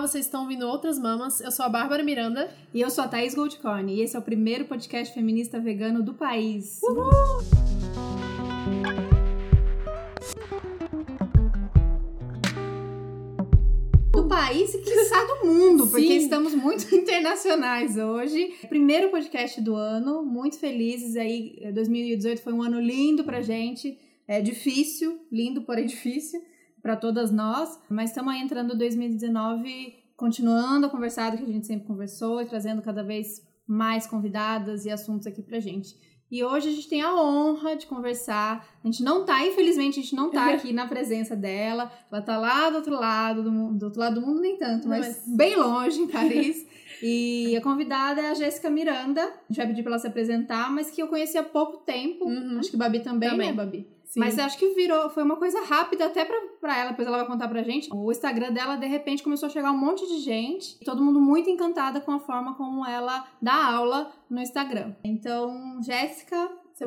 Olá, vocês estão ouvindo Outras Mamas. Eu sou a Bárbara Miranda. E eu sou a Thaís Goldcorn. E esse é o primeiro podcast feminista vegano do país. Uhul! Do país e quiçá do mundo, Sim. porque estamos muito internacionais hoje. Primeiro podcast do ano, muito felizes aí. 2018 foi um ano lindo pra gente. É difícil, lindo, porém difícil para todas nós, mas estamos entrando 2019 continuando a conversar do que a gente sempre conversou e trazendo cada vez mais convidadas e assuntos aqui pra gente. E hoje a gente tem a honra de conversar. A gente não tá, infelizmente, a gente não tá aqui na presença dela. Ela tá lá do outro lado do mundo, do outro lado do mundo nem tanto, mas, mas... bem longe em Paris. e a convidada é a Jéssica Miranda. A gente vai pedir pra ela se apresentar, mas que eu conheci há pouco tempo. Uhum. Acho que Babi também, também. né, Babi? Sim. Mas acho que virou, foi uma coisa rápida até pra, pra ela, depois ela vai contar pra gente. O Instagram dela, de repente, começou a chegar um monte de gente, todo mundo muito encantada com a forma como ela dá aula no Instagram. Então, Jéssica, se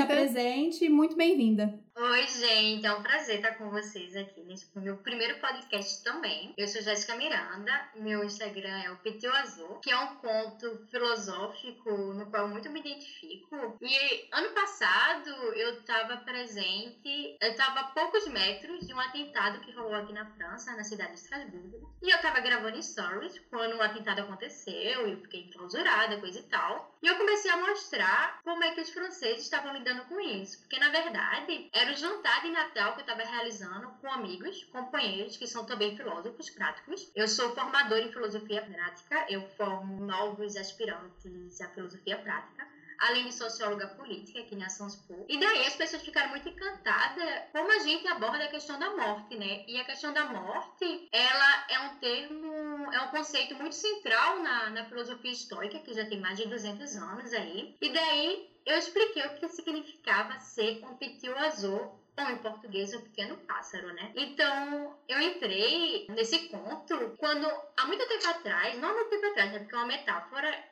apresente, muito bem-vinda. Oi, gente, é um prazer estar com vocês aqui nesse meu primeiro podcast também. Eu sou Jéssica Miranda, meu Instagram é o Petio Azul, que é um conto filosófico no qual eu muito me identifico. E ano passado eu estava presente, eu estava a poucos metros de um atentado que rolou aqui na França, na cidade de Estrasburgo. E eu estava gravando stories quando o atentado aconteceu eu fiquei enclausurada, coisa e tal. E eu comecei a mostrar como é que os franceses estavam lidando com isso. Porque na verdade, era era o jantar de Natal que eu estava realizando com amigos, companheiros que são também filósofos práticos. Eu sou formadora em filosofia prática, eu formo novos aspirantes à filosofia prática além de socióloga política aqui na Sanspor. E daí as pessoas ficaram muito encantadas como a gente aborda a questão da morte, né? E a questão da morte, ela é um termo, é um conceito muito central na, na filosofia estoica, que já tem mais de 200 anos aí. E daí eu expliquei o que significava ser um pitiu azul ou em português um pequeno pássaro, né? Então eu entrei nesse conto quando há muito tempo atrás, não há muito tempo atrás, né? Porque é uma metáfora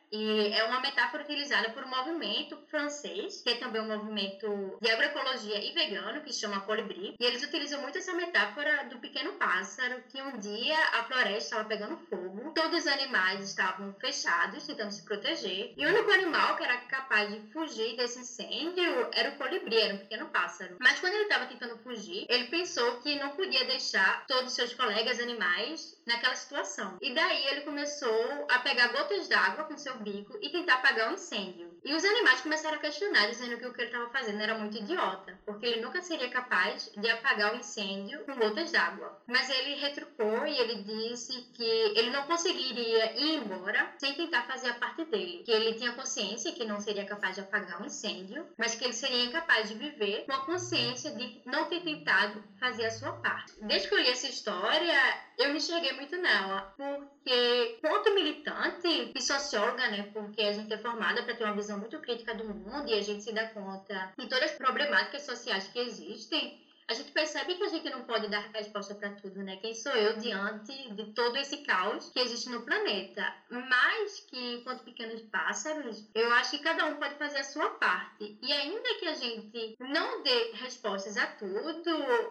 é uma metáfora utilizada por um movimento francês, que é também um movimento de agroecologia e vegano, que se chama Colibri. E eles utilizam muito essa metáfora do pequeno pássaro, que um dia a floresta estava pegando fogo, todos os animais estavam fechados, tentando se proteger, e o único animal que era capaz de fugir desse incêndio era o colibri, era um pequeno pássaro. Mas quando ele estava tentando fugir, ele pensou que não podia deixar todos os seus colegas animais naquela situação. E daí ele começou a pegar gotas d'água com seu bico e tentar apagar o incêndio. E os animais começaram a questionar, dizendo que o que ele estava fazendo era muito idiota, porque ele nunca seria capaz de apagar o incêndio com gotas d'água. Mas ele retrucou e ele disse que ele não conseguiria ir embora sem tentar fazer a parte dele, que ele tinha consciência que não seria capaz de apagar o incêndio, mas que ele seria incapaz de viver com a consciência de não ter tentado fazer a sua parte. Desde que eu li essa história, eu me enxerguei muito nela, porque quanto militante e socióloga, né, porque a gente é formada para ter uma visão muito crítica do mundo e a gente se dá conta de todas as problemáticas sociais que existem, a gente percebe que a gente não pode dar resposta para tudo, né? Quem sou eu diante de todo esse caos que existe no planeta? Mas que, enquanto pequenos pássaros, eu acho que cada um pode fazer a sua parte. E ainda que a gente não dê respostas a tudo,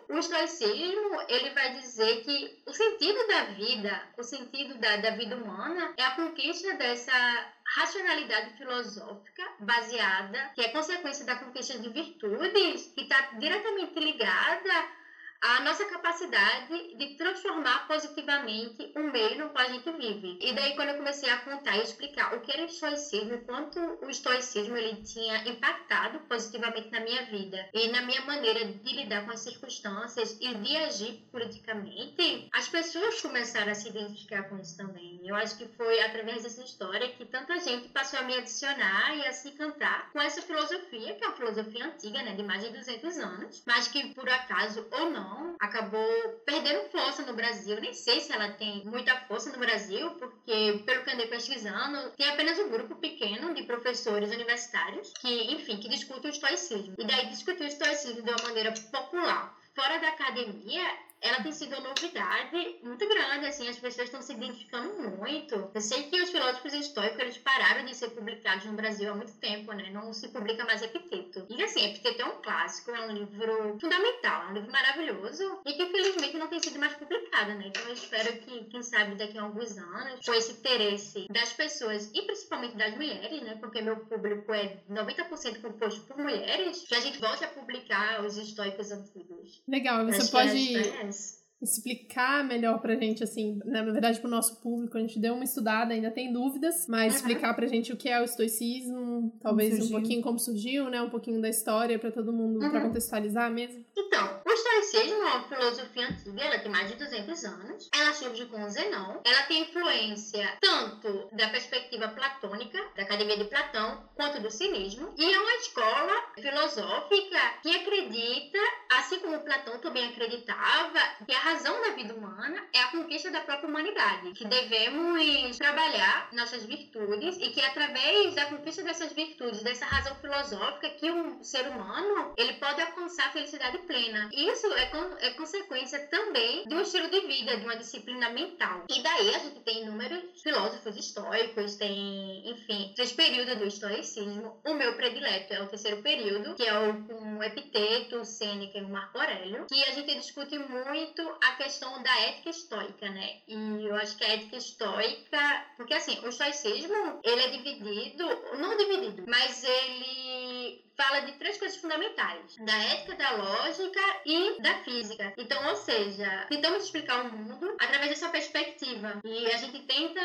o estoicismo, ele vai dizer que o sentido da vida, o sentido da, da vida humana é a conquista dessa racionalidade filosófica baseada, que é consequência da conquista de virtudes, que está diretamente ligada a nossa capacidade de transformar positivamente o meio no qual a gente vive. E daí quando eu comecei a contar e explicar o que era o estoicismo, quanto o estoicismo ele tinha impactado positivamente na minha vida e na minha maneira de lidar com as circunstâncias e de agir politicamente, as pessoas começaram a se identificar com isso também. Eu acho que foi através dessa história que tanta gente passou a me adicionar e a se cantar com essa filosofia, que é uma filosofia antiga, né, de mais de 200 anos, mas que por acaso ou não acabou perdendo força no Brasil. Nem sei se ela tem muita força no Brasil, porque, pelo que andei pesquisando, tem apenas um grupo pequeno de professores universitários que, enfim, que discutem o estoicismo. E daí discutir o estoicismo de uma maneira popular fora da academia ela tem sido uma novidade muito grande, assim, as pessoas estão se identificando muito. Eu sei que os filósofos estoicos, eles pararam de ser publicados no Brasil há muito tempo, né? Não se publica mais Epiteto. E assim, Epiteto é um clássico, é um livro fundamental, é um livro maravilhoso e que infelizmente não tem sido mais publicado, né? Então eu espero que, quem sabe, daqui a alguns anos, com esse interesse das pessoas e principalmente das mulheres, né? Porque meu público é 90% composto por mulheres, que a gente volte a publicar os estoicos antigos. Legal, você pode explicar melhor pra gente, assim, na verdade, pro nosso público, a gente deu uma estudada, ainda tem dúvidas, mas uhum. explicar pra gente o que é o estoicismo, talvez um pouquinho como surgiu, né? Um pouquinho da história pra todo mundo, uhum. pra contextualizar mesmo. Então, o estoicismo é uma filosofia antiga, ela tem mais de 200 anos, ela surge com o Zenão, ela tem influência tanto da perspectiva platônica, da Academia de Platão, quanto do cinismo, e é uma escola filosófica que acredita, assim como Platão também acreditava, que a razão da vida humana é a conquista da própria humanidade, que devemos trabalhar nossas virtudes e que através da conquista dessas virtudes, dessa razão filosófica, que um ser humano ele pode alcançar a felicidade plena. Isso é, con é consequência também de um estilo de vida, de uma disciplina mental. E daí a gente tem inúmeros filósofos estoicos, tem, enfim, três períodos do estoicismo. O meu predileto é o terceiro período, que é o com Epiteto, Sêneca e o Marco Aurélio, que a gente discute muito a questão da ética estoica, né? E eu acho que a ética estoica, porque assim, o estoicismo, ele é dividido, não dividido, mas ele fala de três coisas fundamentais: da ética, da lógica e da física. Então, ou seja, tentamos explicar o mundo através dessa perspectiva e a gente tenta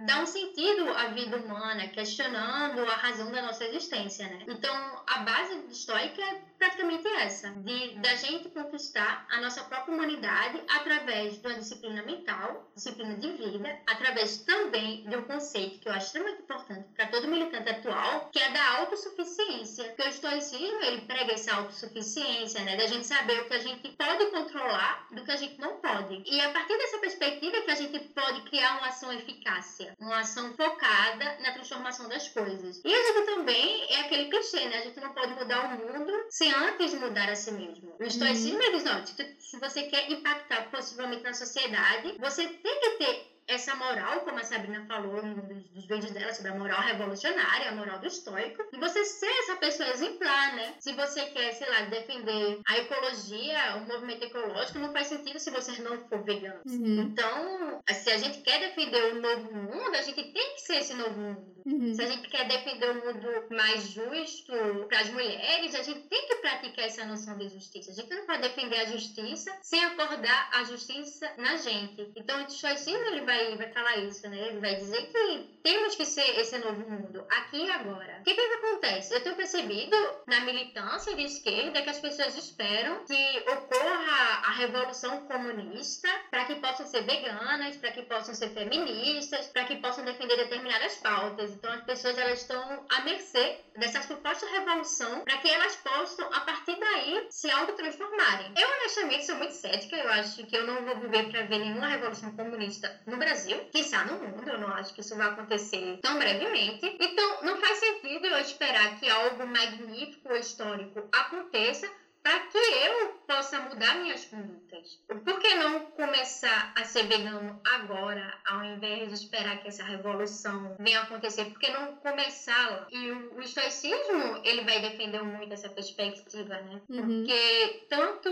dar um sentido à vida humana, questionando a razão da nossa existência, né? Então, a base estoica é praticamente essa, de da gente conquistar a nossa própria humanidade através de uma disciplina mental, disciplina de vida, através também de um conceito que eu acho extremamente importante para todo militante atual, que é da autossuficiência. Que o estoicismo, ele prega essa autossuficiência, né? Da gente saber o que a gente pode controlar do que a gente não pode. E a partir dessa perspectiva que a gente pode criar uma ação eficácia, uma ação focada na transformação das coisas. E a gente também é aquele clichê, né? A gente não pode mudar o mundo sem antes mudar a si mesmo. O estoicismo uhum. diz, não, se você quer impactar possivelmente na sociedade, você tem que ter essa moral, como a Sabrina falou em um dos, vídeos dela sobre a moral revolucionária, a moral do estoico, e você ser essa pessoa exemplar, né? Se você quer, sei lá, defender a ecologia, o movimento ecológico, não faz sentido se você não for vegano. Uhum. Então, se a gente quer defender o novo mundo, a gente tem que ser esse novo mundo. Uhum. Se a gente quer defender um mundo mais justo para as mulheres, a gente tem que praticar essa noção de justiça. A gente não pode defender a justiça sem acordar a justiça na gente. Então, o estoicismo ele vai vai, vai falar isso, né? Ele vai dizer que temos que ser esse novo mundo, aqui e agora. O que, que acontece? Eu tenho percebido na militância de esquerda que as pessoas esperam que ocorra a revolução comunista para que possam ser veganas, para que possam ser feministas, para que possam defender determinadas pautas. Então as pessoas elas estão à mercê dessa suposta revolução para que elas possam, a partir daí, se autotransformarem. Eu honestamente sou muito cética, eu acho que eu não vou viver para ver nenhuma revolução comunista no Brasil, está no mundo, eu não acho que isso vai acontecer tão brevemente. Então, não faz sentido eu esperar que algo magnífico ou histórico aconteça para que eu possa mudar minhas condutas. Por que não começar a ser vegano agora, ao invés de esperar que essa revolução venha acontecer? Por que não começá-la? E o, o estoicismo, ele vai defender muito essa perspectiva, né? Uhum. Porque tanto,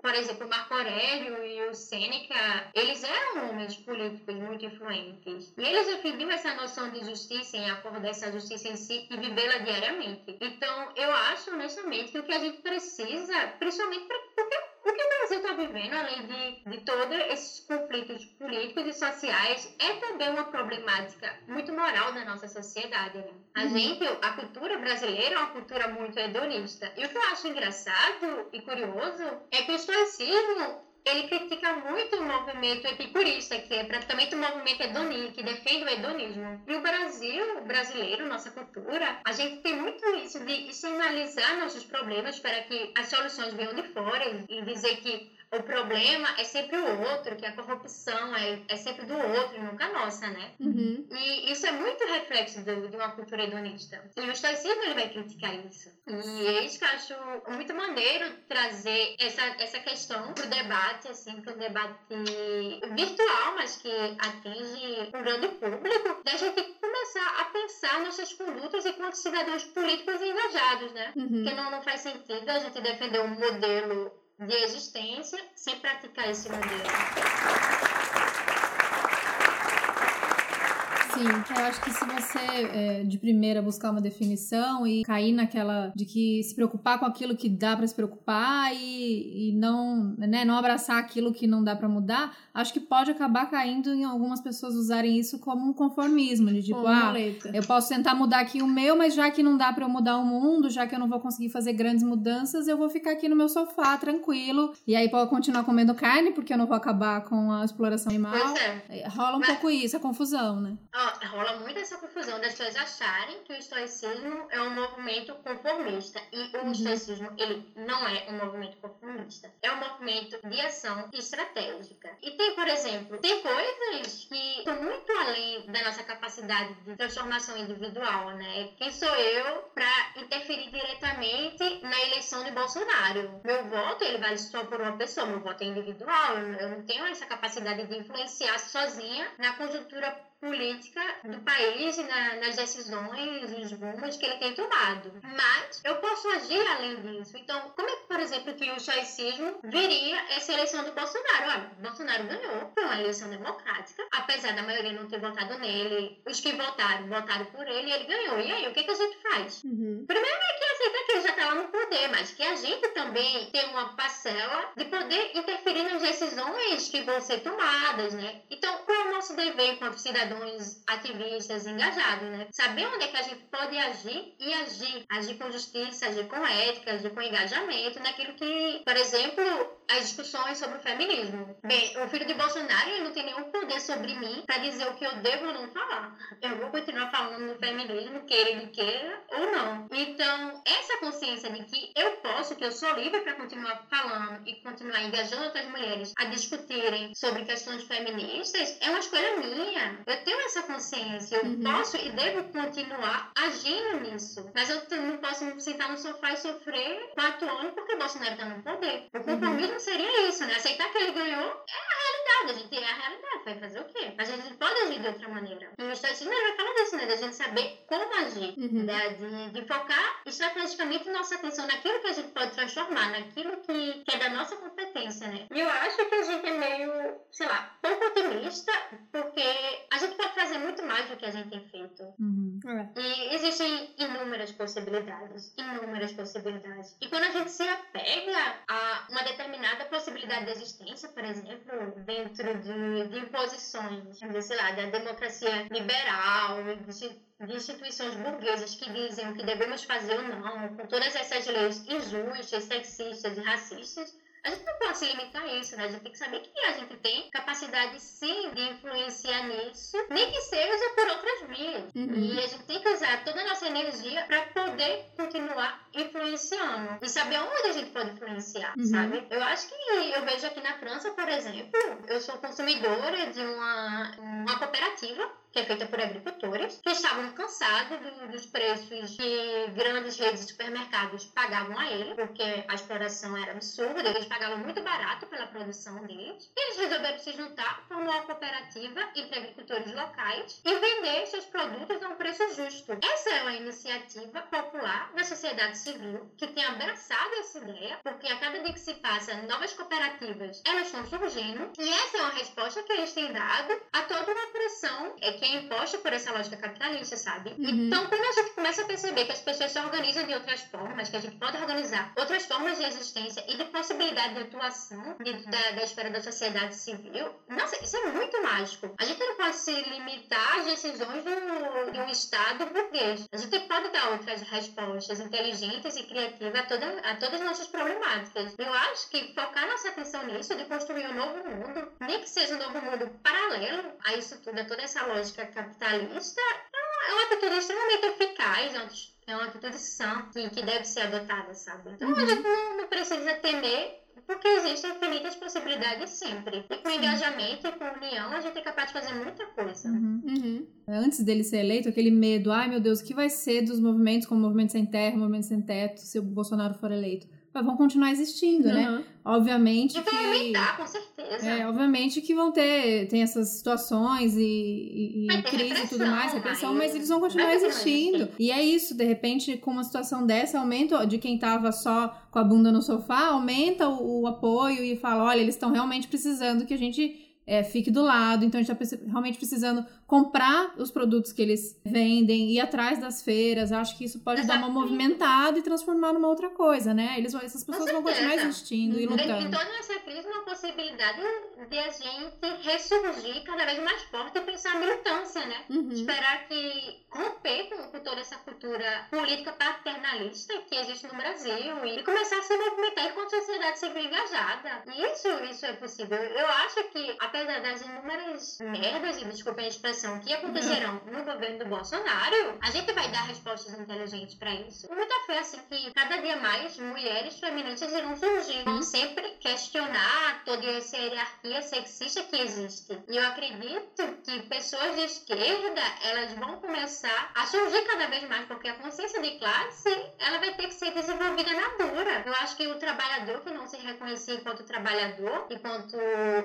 por exemplo, Marco Aurélio e o Sêneca, eles eram homens políticos muito influentes. E eles defendiam essa noção de justiça em acordar essa justiça em si e vivê-la diariamente. Então, eu acho, honestamente, que o que a gente precisa precisa, principalmente porque o que o Brasil está vivendo, além de, de todos esses conflitos políticos e sociais, é também uma problemática muito moral da nossa sociedade. Né? A uhum. gente, a cultura brasileira é uma cultura muito hedonista. E o que eu acho engraçado e curioso é que o estoicismo ele critica muito o movimento epicurista, que é praticamente o movimento hedonista, que defende o hedonismo. E o Brasil, o brasileiro, nossa cultura, a gente tem muito isso de externalizar nossos problemas para que as soluções venham de fora e dizer que o problema é sempre o outro, que a corrupção é, é sempre do outro e nunca nossa, né? Uhum. E isso é muito reflexo do, de uma cultura hedonista. E o estoicismo ele vai criticar isso. E é isso que eu acho muito maneiro trazer essa, essa questão pro debate, assim, pro debate virtual, mas que atinge um grande público, da gente começar a pensar nossas condutas enquanto cidadãos políticos engajados, né? Uhum. Porque não, não faz sentido a gente defender um modelo de existência sem praticar esse modelo. Sim, eu acho que se você é, de primeira buscar uma definição e cair naquela de que se preocupar com aquilo que dá para se preocupar e, e não, né, não abraçar aquilo que não dá para mudar, acho que pode acabar caindo em algumas pessoas usarem isso como um conformismo, de tipo, ah, eu posso tentar mudar aqui o meu, mas já que não dá para eu mudar o mundo, já que eu não vou conseguir fazer grandes mudanças, eu vou ficar aqui no meu sofá tranquilo e aí pode continuar comendo carne porque eu não vou acabar com a exploração animal. É. Rola um mas... pouco isso, a confusão, né? Rola muito essa confusão das pessoas acharem que o estoicismo é um movimento conformista. E o uhum. estoicismo, ele não é um movimento conformista. É um movimento de ação estratégica. E tem, por exemplo, tem coisas que estão muito além da nossa capacidade de transformação individual, né? Quem sou eu para interferir diretamente na eleição de Bolsonaro? Meu voto, ele vale só por uma pessoa. Meu voto é individual. Eu não tenho essa capacidade de influenciar sozinha na conjuntura política do país e na, nas decisões e os rumos que ele tem tomado. Mas eu posso agir além disso. Então, como é que, por exemplo, que o choicismo veria essa eleição do Bolsonaro? Olha, Bolsonaro ganhou, foi uma eleição democrática, apesar da maioria não ter votado nele, os que votaram, votaram por ele e ele ganhou. E aí, o que, que a gente faz? Uhum. Primeiro é que aceita que ele já está lá no poder, mas que a gente também tem uma parcela de poder interferir nas decisões que vão ser tomadas, né? Então, qual é o nosso dever enquanto cidadão? Cidadãos ativistas engajados, né? Saber onde é que a gente pode agir e agir. Agir com justiça, agir com ética, agir com engajamento naquilo que, por exemplo, as discussões sobre o feminismo. Bem, o filho de Bolsonaro ele não tem nenhum poder sobre mim para dizer o que eu devo ou não falar. Eu vou continuar falando do feminismo, queira ele queira ou não. Então, essa consciência de que eu posso, que eu sou livre para continuar falando e continuar engajando outras mulheres a discutirem sobre questões feministas é uma escolha minha. Eu tenho essa consciência. Eu uhum. posso e devo continuar agindo nisso. Mas eu não posso sentar no sofá e sofrer quatro anos porque Bolsonaro está no poder. O compromisso uhum. Seria isso, né? Aceitar que ele ganhou é a realidade. A gente é a realidade. Vai fazer o quê? A gente pode agir de outra maneira. E o estatismo vai falar disso, né? Da gente saber como agir. Uhum. Né? De, de focar estrategicamente nossa atenção naquilo que a gente pode transformar, naquilo que, que é da nossa competência, né? E eu acho que a gente é meio, sei lá, pouco otimista, porque a gente pode fazer muito mais do que a gente tem feito. Uhum. É. E existem inúmeras possibilidades, inúmeras possibilidades. E quando a gente se apega a uma determinada possibilidade de existência, por exemplo, dentro de, de imposições, sei lá, da democracia liberal, de de instituições burguesas que dizem o que devemos fazer ou não, com todas essas leis injustas, sexistas e racistas, a gente não pode se limitar a isso, né? A gente tem que saber que a gente tem capacidade sim de influenciar nisso, nem que seja por outras vias. Uhum. E a gente tem que usar toda a nossa energia para poder continuar influenciando e saber onde a gente pode influenciar, uhum. sabe? Eu acho que eu vejo aqui na França, por exemplo, eu sou consumidora de uma, uma cooperativa que é feita por agricultores, que estavam cansados do, dos preços que grandes redes de supermercados pagavam a ele, porque a exploração era absurda, eles pagavam muito barato pela produção deles. Eles resolveram se juntar por uma cooperativa entre agricultores locais e vender seus produtos a um preço justo. Essa é uma iniciativa popular da sociedade civil que tem abraçado essa ideia, porque a cada dia que se passa, novas cooperativas elas estão surgindo, e essa é uma resposta que eles têm dado a toda uma pressão é que é imposta por essa lógica capitalista, sabe? Uhum. Então, quando a gente começa a perceber que as pessoas se organizam de outras formas, que a gente pode organizar outras formas de existência e de possibilidade de atuação dentro da, da esfera da sociedade civil, nossa, isso é muito mágico. A gente não pode se limitar às decisões do, de um Estado burguês. A gente pode dar outras respostas inteligentes e criativas a, toda, a todas as nossas problemáticas. Eu acho que focar nossa atenção nisso, de construir um novo mundo, nem que seja um novo mundo paralelo a isso tudo, a toda essa lógica lógica capitalista é uma atitude extremamente eficaz, é uma atitude sã que, que deve ser adotada, sabe? Então uhum. a gente não, não, precisa temer porque existem infinitas possibilidades sempre. E com engajamento e com união, a gente é capaz de fazer muita coisa. Uhum. Uhum. Antes dele ser eleito, aquele medo, ai meu Deus, o que vai ser dos movimentos como Movimento Sem Terra, Movimento Sem Teto, se o Bolsonaro for eleito? Mas vão continuar existindo, uhum. né? Obviamente e que... aumentar, com certeza. É, obviamente que vão ter tem essas situações e, e, e crise e tudo mais, repressão, mas, mas eles vão continuar existindo. E é isso, de repente, com uma situação dessa, aumenta de quem tava só com a bunda no sofá, aumenta o, o apoio e fala, olha, eles estão realmente precisando que a gente é, fique do lado. Então a gente está realmente precisando comprar os produtos que eles vendem, ir atrás das feiras. Acho que isso pode dar uma movimentada e transformar numa outra coisa, né? Eles, essas pessoas vão continuar existindo uhum. e lutando. Em toda essa crise, uma possibilidade de a gente ressurgir cada vez mais forte e pensar a militância, né? Uhum. Esperar que romper com, com, toda essa cultura política paternalista que existe no Brasil e começar a se movimentar enquanto sociedade civil engajada. E isso, isso é possível. Eu acho que, apesar das inúmeras merdas, e desculpem a expressão, que acontecerão no governo do Bolsonaro, a gente vai dar respostas inteligentes para isso. Muita fé, assim, que cada dia mais mulheres feministas irão surgir, vão sempre questionar toda essa hierarquia sexista que existe. E eu acredito que pessoas de esquerda, elas vão começar a surgir cada vez mais, porque a consciência de classe, ela vai ter que ser desenvolvida na dura. Eu acho que o trabalhador que não se reconhecer enquanto trabalhador, enquanto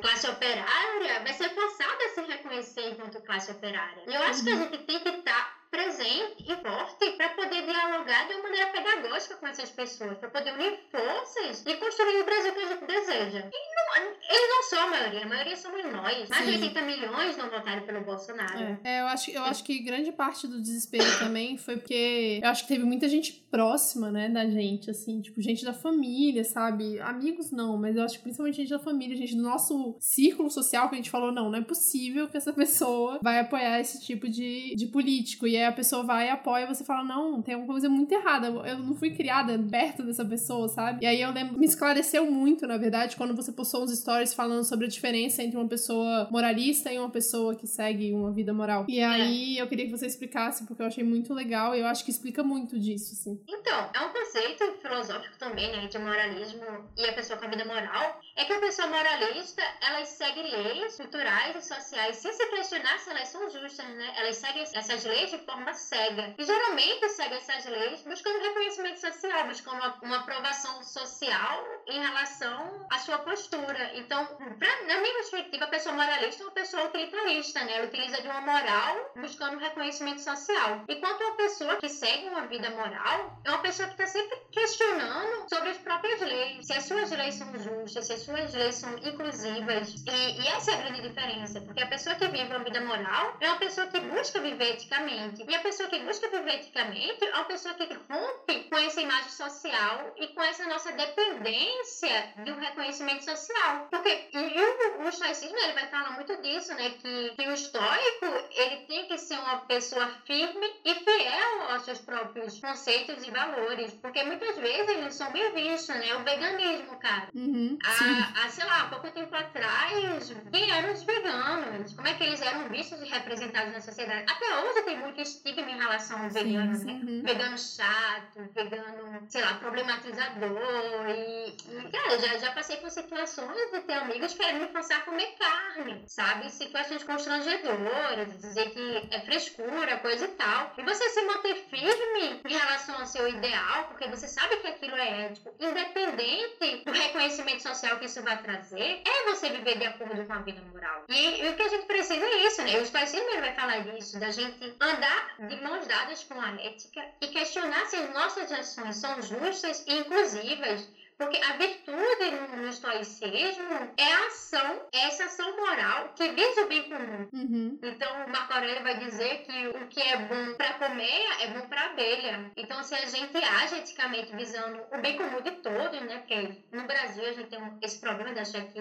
classe operária, vai ser forçado a se reconhecer enquanto classe classe operária. E eu acho que a gente tem que estar presente e forte para poder dialogar de uma maneira pedagógica com essas pessoas, para poder unir forças e construir o Brasil que a gente deseja. E não, eles não são a maioria, a maioria somos nós. Mais de 80 milhões não votaram pelo Bolsonaro. É. é, eu, acho, eu acho que grande parte do desespero também foi porque eu acho que teve muita gente próxima, né, da gente, assim, tipo, gente da família, sabe? Amigos não, mas eu acho que principalmente gente da família, gente do nosso círculo social que a gente falou, não, não é possível que essa pessoa vai apoiar esse tipo de, de político. E aí a pessoa vai e apoia você fala, não, tem alguma coisa muito errada. Eu não fui criada perto dessa pessoa, sabe? E aí eu lembro, me esclareceu muito, na verdade, quando você postou uns stories falando sobre a diferença entre uma pessoa moralista e uma pessoa que segue uma vida moral. E aí é. eu queria que você explicasse, porque eu achei muito legal e eu acho que explica muito disso, assim. Então, é um conceito filosófico também, né, de moralismo e a pessoa com a vida moral, é que a pessoa moralista, ela segue leis culturais e sociais sem se questionar se elas são justas, né? Elas seguem essas leis de forma cega. E geralmente segue essas leis buscando reconhecimento social, buscando uma, uma aprovação social em relação à sua postura. Então, pra, na minha perspectiva, a pessoa moralista é uma pessoa utilitarista, né? Ela utiliza de uma moral buscando reconhecimento social. Enquanto uma pessoa que segue uma vida moral é uma pessoa que está sempre questionando sobre as próprias leis, se as suas leis são justas, se as suas leis são inclusivas. E, e essa é a grande diferença, porque a pessoa que vive uma vida moral é uma pessoa que busca viver eticamente. E a pessoa que busca viver eticamente é uma pessoa que rompe com essa imagem social e com essa nossa dependência de um reconhecimento social. Porque o, o estoicismo ele vai falar muito disso, né? Que, que o estoico ele tem que ser uma pessoa firme e fiel aos seus próprios conceitos e valores. Porque muitas vezes eles são bem vistos, né? O veganismo, cara. Uhum, há, há, sei lá, pouco tempo atrás, quem eram os veganos? Como é que eles eram vistos e representados na sociedade? Até hoje tem muito estigma em relação ao vegano, sim, né? Uhum. Vegano chato, vegano, sei lá, problematizador. E, e cara, já, já passei por situações de ter amigos querendo me forçar a comer carne, sabe? Situações constrangedoras, dizer que é frescura, coisa e tal. E você se manter firme em relação ao seu ideal, porque você sabe que aquilo é ético, independente do reconhecimento social que isso vai trazer, é você viver de acordo com a vida moral. E, e o que a gente precisa é isso, né? O Stoicismo vai falar disso, da gente andar de mãos dadas com a ética e questionar se as nossas ações são justas e inclusivas porque a virtude no estoicismo é a ação, é essa ação moral que visa o bem comum. Uhum. Então, Marco Aurélio vai dizer que o que é bom para comer é bom para abelha. Então, se a gente age eticamente visando o bem comum de todos, né? Porque no Brasil a gente tem esse problema de achar que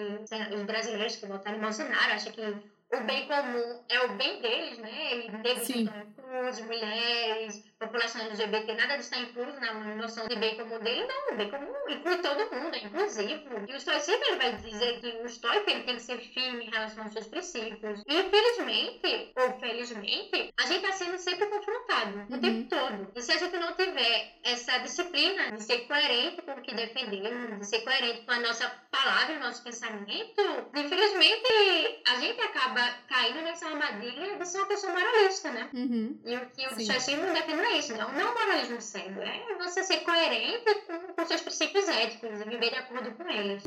os brasileiros que votaram em Bolsonaro acham que o bem comum é o bem deles, né? Eles devem inclusos, mulheres, população LGBT, nada disso está incluso na noção de bem comum dele, não. O bem comum inclui todo mundo, é inclusivo. E o estoicismo ele vai dizer que o estoico ele tem que ser firme em relação aos seus princípios. E infelizmente, ou felizmente, a gente está sendo sempre confrontado o uhum. tempo todo. E se a gente não tiver essa disciplina de ser coerente com o que defendemos, de ser coerente com a nossa palavra o nosso pensamento, infelizmente a gente acaba caindo nessa armadilha de ser uma pessoa moralista, né? Uhum. E o que o estoicismo defende é isso, não, não moralismo cego, é você ser coerente com, com seus princípios éticos e viver de acordo com eles.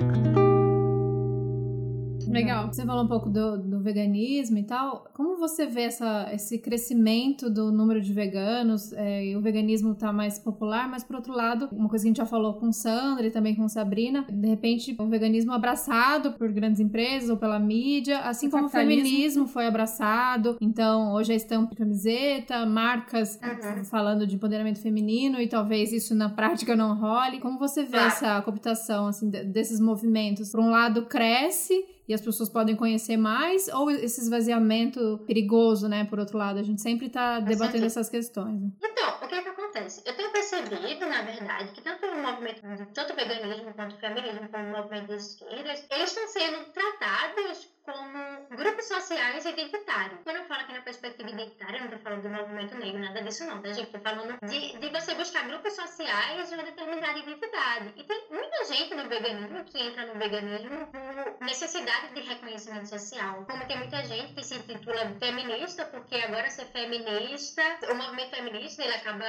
Legal. Você falou um pouco do, do veganismo e tal. Como você vê essa, esse crescimento do número de veganos? É, o veganismo está mais popular, mas por outro lado, uma coisa que a gente já falou com Sandra e também com Sabrina, de repente o veganismo abraçado por grandes empresas ou pela mídia, assim como o feminismo foi abraçado. Então, hoje a estampa de camiseta, marcas uhum. falando de empoderamento feminino e talvez isso na prática não role. Como você vê essa cooptação assim, desses movimentos? Por um lado, cresce e as pessoas podem conhecer mais, ou esse esvaziamento perigoso, né? Por outro lado, a gente sempre está debatendo essas questões. Né? Então, o que, é que acontece? Eu tenho percebido, na verdade, que tanto o movimento, tanto o veganismo quanto o feminismo, como o movimento das esquerdas, eles estão sendo tratados como grupos sociais identitários. Quando eu falo aqui na perspectiva identitária, eu não estou falando do movimento negro, nada disso não, tá, gente? Estou falando de, de você buscar grupos sociais de uma determinada identidade. E tem muita gente no veganismo que entra no veganismo por necessidade de reconhecimento social. Como tem muita gente que se intitula feminista, porque agora ser feminista, o movimento feminista, ele acaba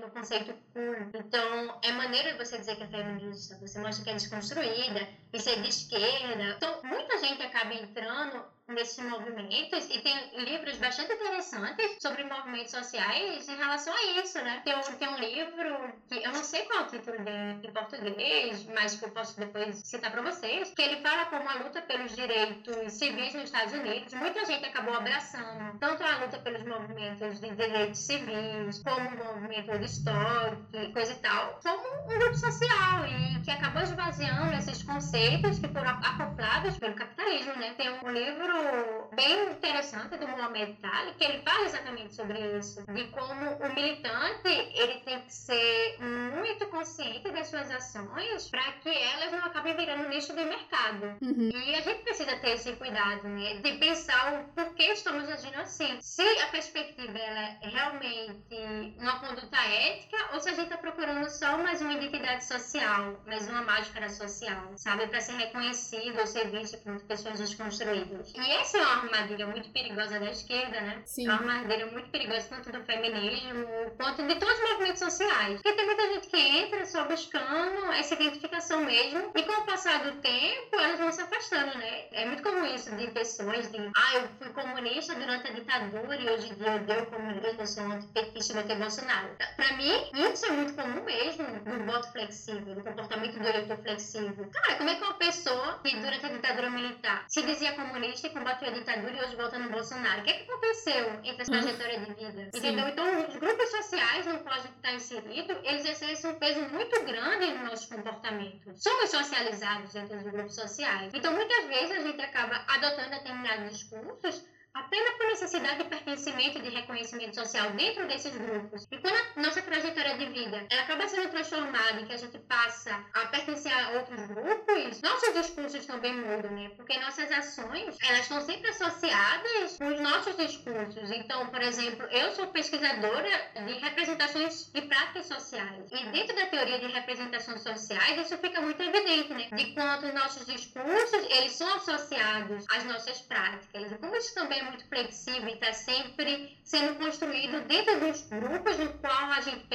no conceito puro. Então, é maneira de você dizer que é feminista. Você mostra que é desconstruída, e ser de esquerda. Então, muita gente acaba entrando nesses movimentos e tem livros bastante interessantes sobre movimentos sociais em relação a isso, né? Tem um, tem um livro que eu não sei qual é o título dele em português, mas que eu posso depois citar para vocês, que ele fala como a luta pelos direitos civis nos Estados Unidos, muita gente acabou abraçando tanto a luta pelos movimentos de direitos civis, como o movimento histórico, coisa e tal, como um grupo social e que acabou esvaziando esses conceitos que foram acoplados pelo capitalismo, né? Tem um livro bem interessante do Mohamed Tali, que ele fala exatamente sobre isso, de como o militante ele tem que ser muito consciente das suas ações para que elas não acabem virando nicho de mercado. Uhum. E a gente precisa ter esse cuidado, né, de pensar o porquê estamos agindo assim. Se a perspectiva ela é realmente uma conduta ética ou se a gente está procurando só mais uma identidade social, mais uma máscara social, sabe, para ser reconhecido ou ser visto como pessoas desconstruídas. E essa é uma armadilha muito perigosa da esquerda, né? Sim. É uma armadilha muito perigosa tanto do feminismo quanto de todos os movimentos sociais. Porque tem muita gente que entra só buscando essa identificação mesmo e com o passar do tempo elas vão se afastando, né? É muito comum isso de pessoas de ah, eu fui comunista durante a ditadura e hoje em dia eu odeio o comunismo, eu sou antipetista e votei Bolsonaro. Pra mim, isso é muito comum mesmo do voto flexível, do comportamento do eleitor flexível. Cara, como é que uma pessoa que durante a ditadura militar se dizia comunista combateu a ditadura e hoje volta no Bolsonaro. O que, é que aconteceu entre as trajetórias de vida? Sim. Entendeu? Então, os grupos sociais no qual a gente está inserido, eles exercem um peso muito grande no nosso comportamento. Somos socializados dentro dos grupos sociais. Então, muitas vezes a gente acaba adotando determinados discursos apenas por necessidade de pertencimento e de reconhecimento social dentro desses grupos. E quando a nossa trajetória de vida ela acaba sendo transformada em que a gente passa a pertencer a outros grupos, nossos discursos também mudam, né? Porque nossas ações, elas estão sempre associadas com os nossos discursos. Então, por exemplo, eu sou pesquisadora de representações e práticas sociais. E dentro da teoria de representações sociais, isso fica muito evidente, né? De quanto os nossos discursos, eles são associados às nossas práticas. E como isso também muito flexível e está sempre sendo construído dentro dos grupos no qual a gente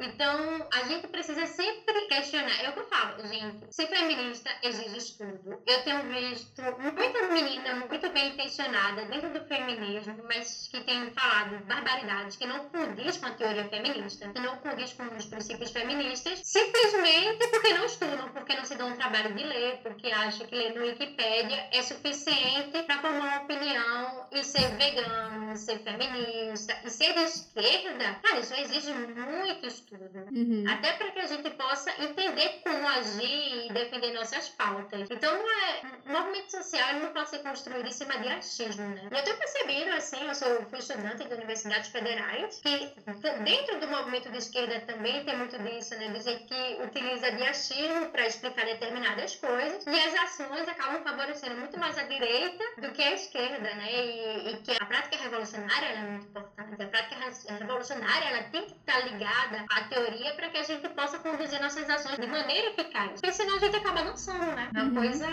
Então, a gente precisa sempre questionar. É o que eu falo, gente. Ser feminista exige estudo. Eu tenho visto muita menina muito bem intencionada dentro do feminismo, mas que tem falado barbaridades que não condiz com a teoria feminista, que não condiz com os princípios feministas, simplesmente porque não estudam, porque não se dão um trabalho de ler, porque acham que ler no Wikipédia é suficiente para formar uma opinião e ser vegano, ser feminista, e ser de esquerda, cara, isso exige muito estudo. Uhum. Até para que a gente possa entender como agir e defender nossas pautas. Então, não é, o movimento social não pode ser construído em cima de achismo, né? Eu tenho percebido, assim, eu sou, estudante de universidades federais, que dentro do movimento de esquerda também tem muito disso, né? Dizer que utiliza de achismo para explicar determinadas coisas e as ações acabam favorecendo muito mais a direita do que a esquerda, né? E, e que a prática revolucionária é muito importante. A prática revolucionária ela tem que estar ligada à teoria para que a gente possa conduzir nossas ações de maneira eficaz. Porque senão a gente acaba dançando, né? Uma uhum. coisa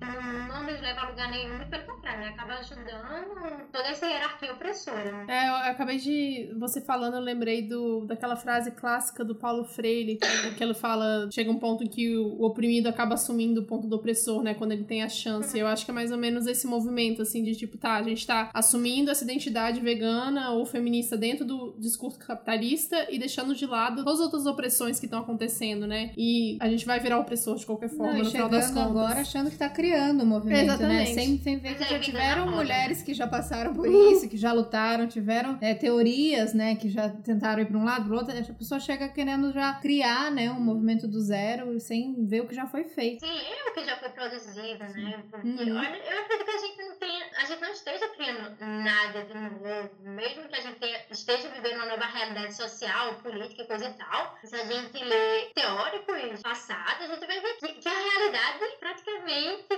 não nos leva a lugar nenhum, pelo contrário, né? acaba ajudando toda essa hierarquia opressora. É, eu acabei de. Você falando, eu lembrei do, daquela frase clássica do Paulo Freire, que, que ele fala: chega um ponto em que o, o oprimido acaba assumindo o ponto do opressor, né? Quando ele tem a chance. Eu acho que é mais ou menos esse movimento, assim, de tipo, tá, a gente tá assumindo essa identidade vegana ou feminista dentro do discurso capitalista e deixando de lado todas as outras opressões que estão acontecendo, né? E a gente vai virar opressor de qualquer forma, Não, no final das contas. agora achando que tá criando o movimento, né? Exatamente. né? Sem, sem ver que já tiveram mulheres que já passaram por isso, que já lutaram, tiveram é, teorias, né? Que já tentaram ir pra um lado, pro outro. A pessoa chega querendo já criar, né? Um movimento do zero sem ver o que já foi feito. Sim, é o que já foi produzido, né? Porque, uhum. olha, eu acredito que a gente não tenha, a gente não esteja criando nada de novo, mesmo que a gente tenha, esteja vivendo uma nova realidade social, política e coisa e tal. Se a gente lê teóricos passados, a gente vai ver que, que a realidade praticamente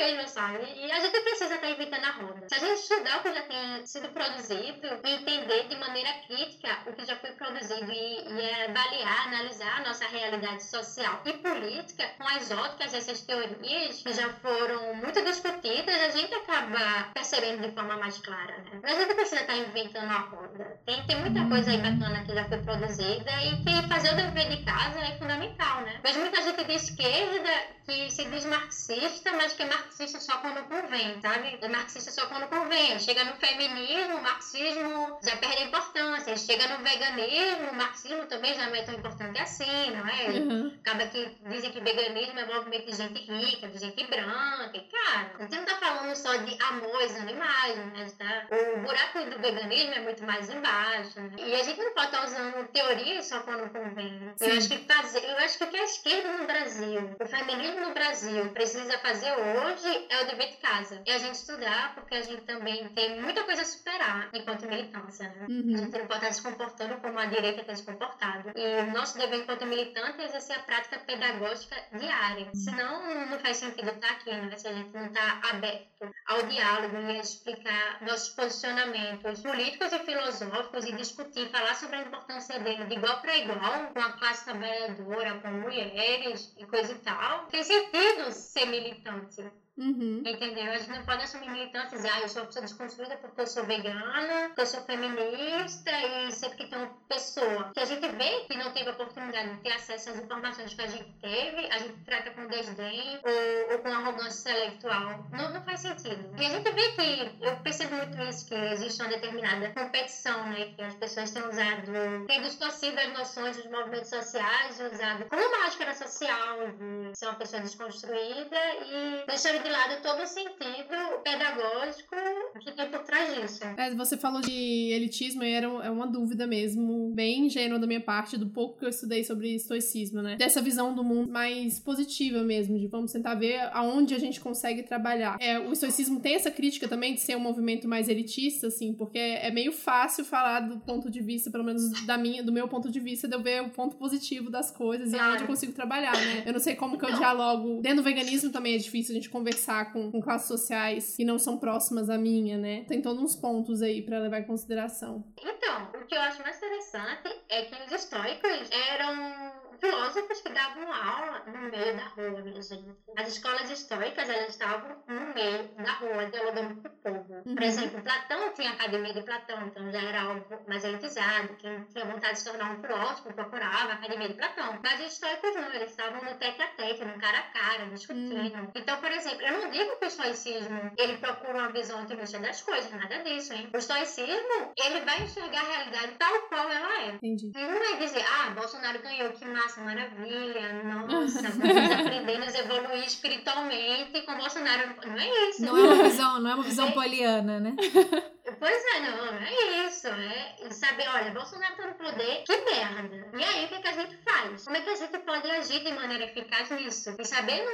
mesma, sabe? E a gente precisa estar inventando a roda. Se a gente estudar o que já tem sido produzido e entender de maneira crítica o que já foi produzido e, e avaliar, analisar a nossa realidade social e política com as óticas dessas teorias que já foram muito discutidas, a gente acaba percebendo de forma mais clara, né? A gente precisa estar inventando a roda. Tem, tem muita coisa aí bacana que já foi produzida e que fazer o dever de casa é fundamental, né? Vejo muita gente de esquerda que se diz marxista, mas que é marxista só quando convém, sabe? É marxista só quando convém. Chega no feminismo, o marxismo já perde a importância. Chega no veganismo, o marxismo também já não é tão importante assim, não é? Uhum. Acaba que dizem que veganismo é movimento de gente rica, de gente branca. E, cara, a gente não tá falando só de amor aos animais, né? Tá? O buraco do veganismo é muito mais embaixo. Né? E a gente não pode estar usando teoria só quando convém. Eu acho que fazer, eu acho que o que a esquerda no Brasil, o feminismo no Brasil precisa fazer hoje é o dever de casa. É a gente estudar, porque a gente também tem muita coisa a superar enquanto militância, né? Uhum. A gente não pode estar se comportando como a direita tem se comportado. E o nosso dever enquanto militante é exercer a prática pedagógica diária. Senão, não faz sentido estar aqui, né? Se a gente não está aberto ao diálogo e a explicar nossos posicionamentos políticos e filosóficos e discutir, falar sobre a importância dele de igual para igual, com a classe trabalhadora, com mulheres e coisa e tal. Tem sentido ser militante. Uhum. Entendeu? Gente não pode assumir militância dizer, ah, eu sou uma pessoa desconstruída porque eu sou vegana, porque eu sou feminista e sempre que tem uma pessoa que a gente vê que não teve oportunidade de ter acesso às informações que a gente teve, a gente trata com desdém ou, ou com arrogância intelectual. Não, não faz sentido. E a gente vê que, eu percebo muito isso, que existe uma determinada competição, né? Que as pessoas têm usado, têm distorcido as noções dos movimentos sociais, usado como máscara social de ser uma pessoa desconstruída e deixando de lado todo o sentido pedagógico que tem por trás disso. É, você falou de elitismo e era é uma dúvida mesmo, bem ingênua da minha parte, do pouco que eu estudei sobre estoicismo, né? Dessa visão do mundo mais positiva mesmo, de vamos tentar ver aonde a gente consegue trabalhar. É, o estoicismo tem essa crítica também de ser um movimento mais elitista, assim, porque é meio fácil falar do ponto de vista, pelo menos da minha, do meu ponto de vista, de eu ver o ponto positivo das coisas e aonde eu consigo trabalhar, né? Eu não sei como que eu dialogo. Dentro do veganismo também é difícil a gente conversar conversar com, com classes sociais que não são próximas à minha, né? Tem todos uns pontos aí para levar em consideração. Então, o que eu acho mais interessante é que os estoicos eram filósofos que davam aula no meio da rua, minha gente. As escolas estoicas, elas estavam no meio da rua, dialogando com o povo. Uhum. Por exemplo, Platão tinha a academia de Platão, então já era algo mais elitizado. Quem tinha vontade de se tornar um filósofo procurava a academia de Platão. Mas os estoicos não, eles estavam no tete a tete, no cara a cara, discutindo. Uhum. Então, por exemplo, eu não digo que o estoicismo ele procura uma visão otimista das coisas, nada disso, hein? O estoicismo, ele vai enxergar a realidade tal qual ela é. Entendi. E não é dizer, ah, Bolsonaro ganhou, que massa massa, maravilha, nossa, vamos aprender, nos evoluir espiritualmente com Bolsonaro. Não é isso. Não é uma visão, não é uma visão é. poliana, né? Pois é, não, é isso. É saber, olha, Bolsonaro tá no poder, que merda. E aí, o que, que a gente faz? Como é que a gente pode agir de maneira eficaz nisso? E saber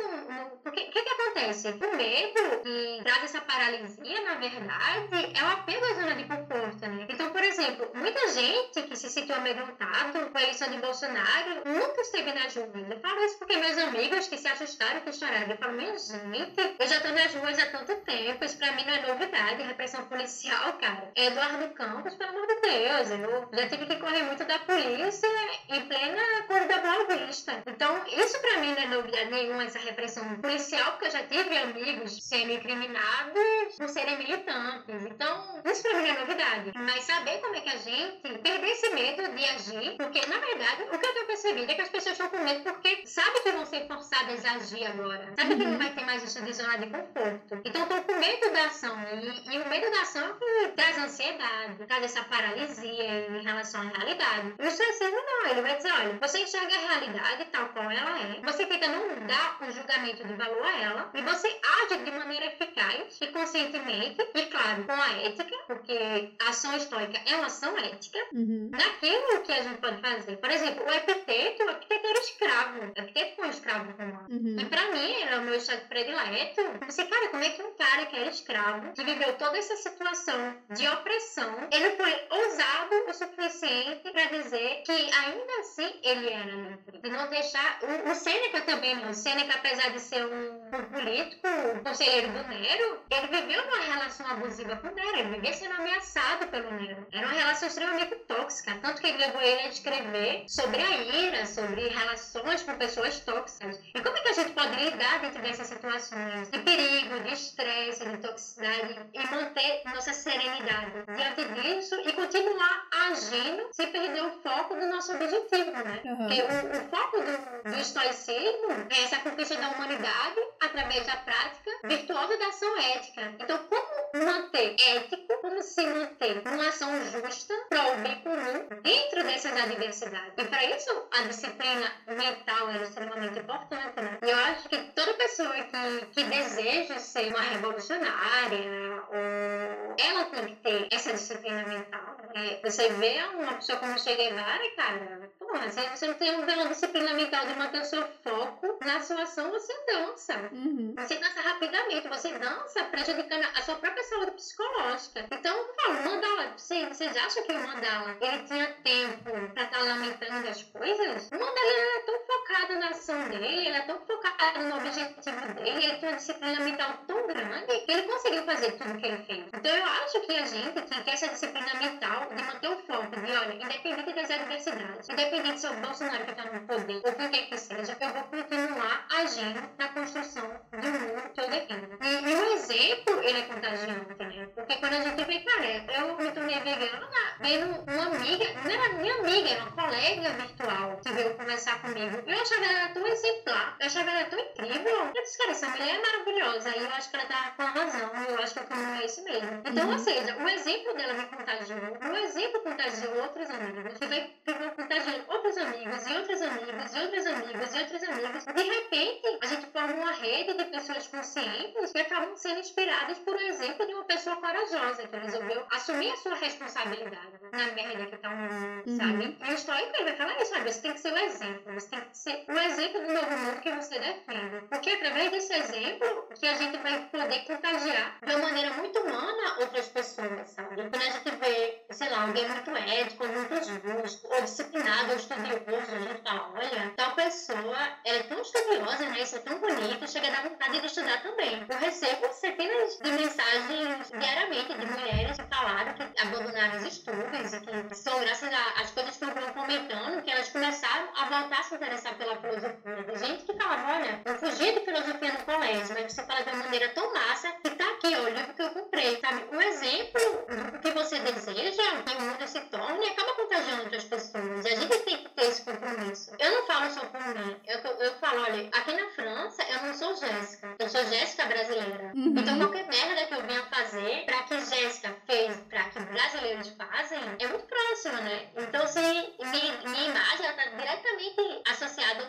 o que, que acontece? O medo que traz essa paralisia, na verdade, é o apego à zona de conforto, né? Então, por exemplo, muita gente que se sentiu amedrontado com a eleição de Bolsonaro nunca esteve nas ruas. Eu falo isso porque meus amigos que se assustaram com choraram. Eu falo, minha gente, eu já tô nas ruas há tanto tempo, isso pra mim não é novidade, repressão policial, cara. Eduardo Campos, pelo amor de Deus, eu já tive que correr muito da polícia em plena cor da Boa Vista. Então, isso pra mim não é novidade nenhuma, essa repressão policial, porque eu já tive amigos semi-incriminados por serem militantes. Então, isso pra mim é novidade. Mas saber como é que a gente perder esse medo de agir, porque na verdade o que eu tenho percebido é que as pessoas estão com medo porque sabem que vão ser forçadas a agir agora. Sabe uhum. que não uhum. vai ter mais isso de zona de conforto. Então estão com medo da ação. E, e, o medo da ação é que traz ansiedade, traz essa paralisia em relação à realidade. E o suicídio não, ele vai dizer, olha, você enxerga a realidade tal qual ela é, você tenta não dar um julgamento de valor a ela, e você age de maneira eficaz e conscientemente, e claro, com a ética, porque a ação estoica é uma ação ética, uhum. naquilo que a gente pode fazer. Por exemplo, o epiteto, o epiteto era escravo. O epiteto foi um escravo romano. Uhum. E pra mim, ele é o meu estado predileto. Você, cara, como é que um cara que era escravo, que viveu toda essa situação de opressão, ele foi ousado o suficiente pra dizer que ainda assim ele era livre. E não deixar. O, o Sêneca também não. O Sêneca, apesar de ser um, um político, um conselheiro do Nero, ele viveu numa relação abusiva com o Nero. Ele vivia sendo ameaçado pelo Nero. Era uma relação extremamente tóxica. Tanto que ele levou ele a escrever sobre a ira, sobre relações com pessoas tóxicas. E como é que a gente pode lidar dentro dessas situações de perigo, de estresse, de toxicidade e manter nossa serenidade diante disso e continuar agindo sem perder o foco do nosso objetivo, né? Uhum. Porque o, o foco do, do estoicismo é essa conquista da humanidade através da prática virtuosa da ação ética. Então, como manter ético, como se manter uma ação justa para o bem comum dentro dessas adversidades? E para isso, a disciplina mental é extremamente importante, né? E eu acho que toda pessoa que, que deseja ser uma revolucionária, ou ela tem que ter essa disciplina mental. Né? Você vê uma pessoa como Che Guevara, cara, porra, se você não tem uma disciplina mental de manter o seu foco na sua ação, você dança. Uhum. Você dança rapidamente, você dança prejudicando a sua própria saúde psicológica. Então, eu falo, Mandala, vocês, vocês acham que o Mandala ele tinha tempo pra estar tá lamentando as coisas? O Mandala era tão focado na ação dele, ele era tão focado no objetivo dele, ele tinha uma disciplina mental tão grande que ele conseguiu fazer tudo que ele fez. Então, eu acho que a gente tem que ter essa disciplina mental de manter o foco, de olha, independente das adversidades, independente se é o Bolsonaro que está no poder ou quem quer que seja, eu vou continuar agindo na construção do mundo que eu defendo. E, e o exemplo, ele é contagiante, né? Porque quando a gente vê, cara, eu me tornei vegana vendo uma amiga, não era minha amiga, era uma colega virtual que veio conversar comigo. Eu achava ela tão exemplar, eu achava ela tão incrível. Eu disse, cara, essa mulher é maravilhosa. E eu acho que ela tá com razão, eu acho que o caminho é esse mesmo. Então. Ou seja, o exemplo dela me contagiou, o exemplo contagiou outros amigos, que vai contagiar outros amigos, e outros amigos, e outros amigos, e outros amigos. De repente, a gente forma uma rede de pessoas conscientes que acabam sendo inspiradas por um exemplo de uma pessoa corajosa que resolveu assumir a sua responsabilidade na merda que tá um mundo, uhum. sabe? E o estoico ele vai falar isso, sabe? Você tem que ser o exemplo, você tem que ser o exemplo do novo mundo que você defende. Porque é através desse exemplo que a gente vai poder contagiar de uma maneira muito humana outras pessoas, sabe? Quando a gente vê, sei lá, alguém muito ético, muito justo, ou disciplinado, ou estudioso, a gente fala, olha, tal pessoa, ela é tão estudiosa, né? Isso é tão bonito, chega a dar vontade de estudar também. Eu recebo centenas de mensagens diariamente de mulheres que falaram que abandonaram os estudos e que são graças às coisas que eu vou comentando que elas começaram a voltar a se interessar pela filosofia. Tem gente que falava, olha, eu fugi de filosofia no colégio, mas você fala de uma maneira tão massa que tá aqui, ó, o livro que eu comprei, sabe? Um exemplo do que você deseja que o mundo se torne acaba contagiando outras pessoas. E a gente tem que ter esse compromisso. Eu não falo só por mim, eu, eu falo, olha, aqui na França eu não sou Jéssica, eu sou Jéssica brasileira. Uhum. Então qualquer merda que eu venha fazer pra que Jéssica pra que brasileiros fazem, é muito próximo, né? Então se minha, minha imagem ela tá diretamente associada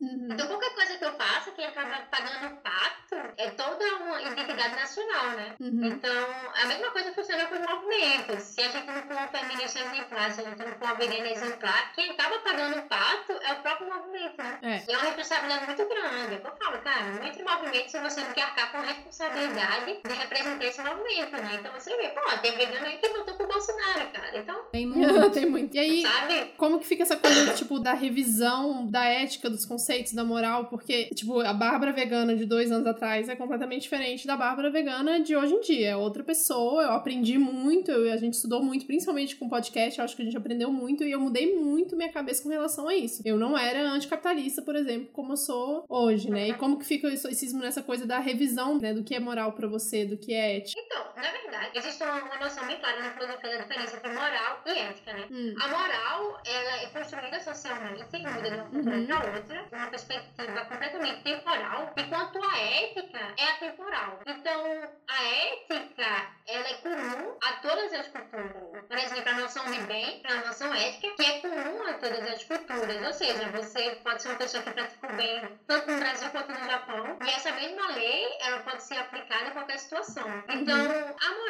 Uhum. Então, qualquer coisa que eu faça, quem acaba pagando pato é toda uma identidade nacional, né? Uhum. Então, a mesma coisa funciona com os movimentos. Se a gente não for um feminista exemplar, se a gente não for uma vegana exemplar, quem acaba pagando pato é o próprio movimento, né? É. E é uma responsabilidade muito grande. Eu falo, cara, entre movimentos, se você não quer arcar com a responsabilidade de representar esse movimento, né? Então, você vê, pô, tem aí que votou pro Bolsonaro, cara. Então... Tem muito. tem muito. E aí, Sabe? como que fica essa coisa, tipo, da revisão da ética, dos conceitos, da moral? Porque, tipo, a Bárbara vegana de dois anos atrás é completamente diferente da Bárbara vegana de hoje em dia. É outra pessoa, eu aprendi muito, eu, a gente estudou muito, principalmente com podcast, eu acho que a gente aprendeu muito e eu mudei muito minha cabeça com relação a isso. Eu não era anticapitalista, por exemplo, como eu sou hoje, né? E como que fica o estoicismo nessa coisa da revisão, né? Do que é moral para você, do que é ética? Então, na verdade, existe uma, uma noção clara na filosofia da diferença entre moral e ética, né? Hum. A moral, ela é construída socialmente, muda de uma cultura uhum. para outra, uma perspectiva completamente temporal, enquanto a ética é atemporal. Então, a ética, ela é comum a todas as culturas. Por exemplo, a noção de bem, a noção ética, que é comum a todas as culturas. Ou seja, você pode ser uma pessoa que pratica o bem tanto no Brasil quanto no Japão, e essa mesma lei, ela pode ser aplicada em qualquer situação. Então, a moral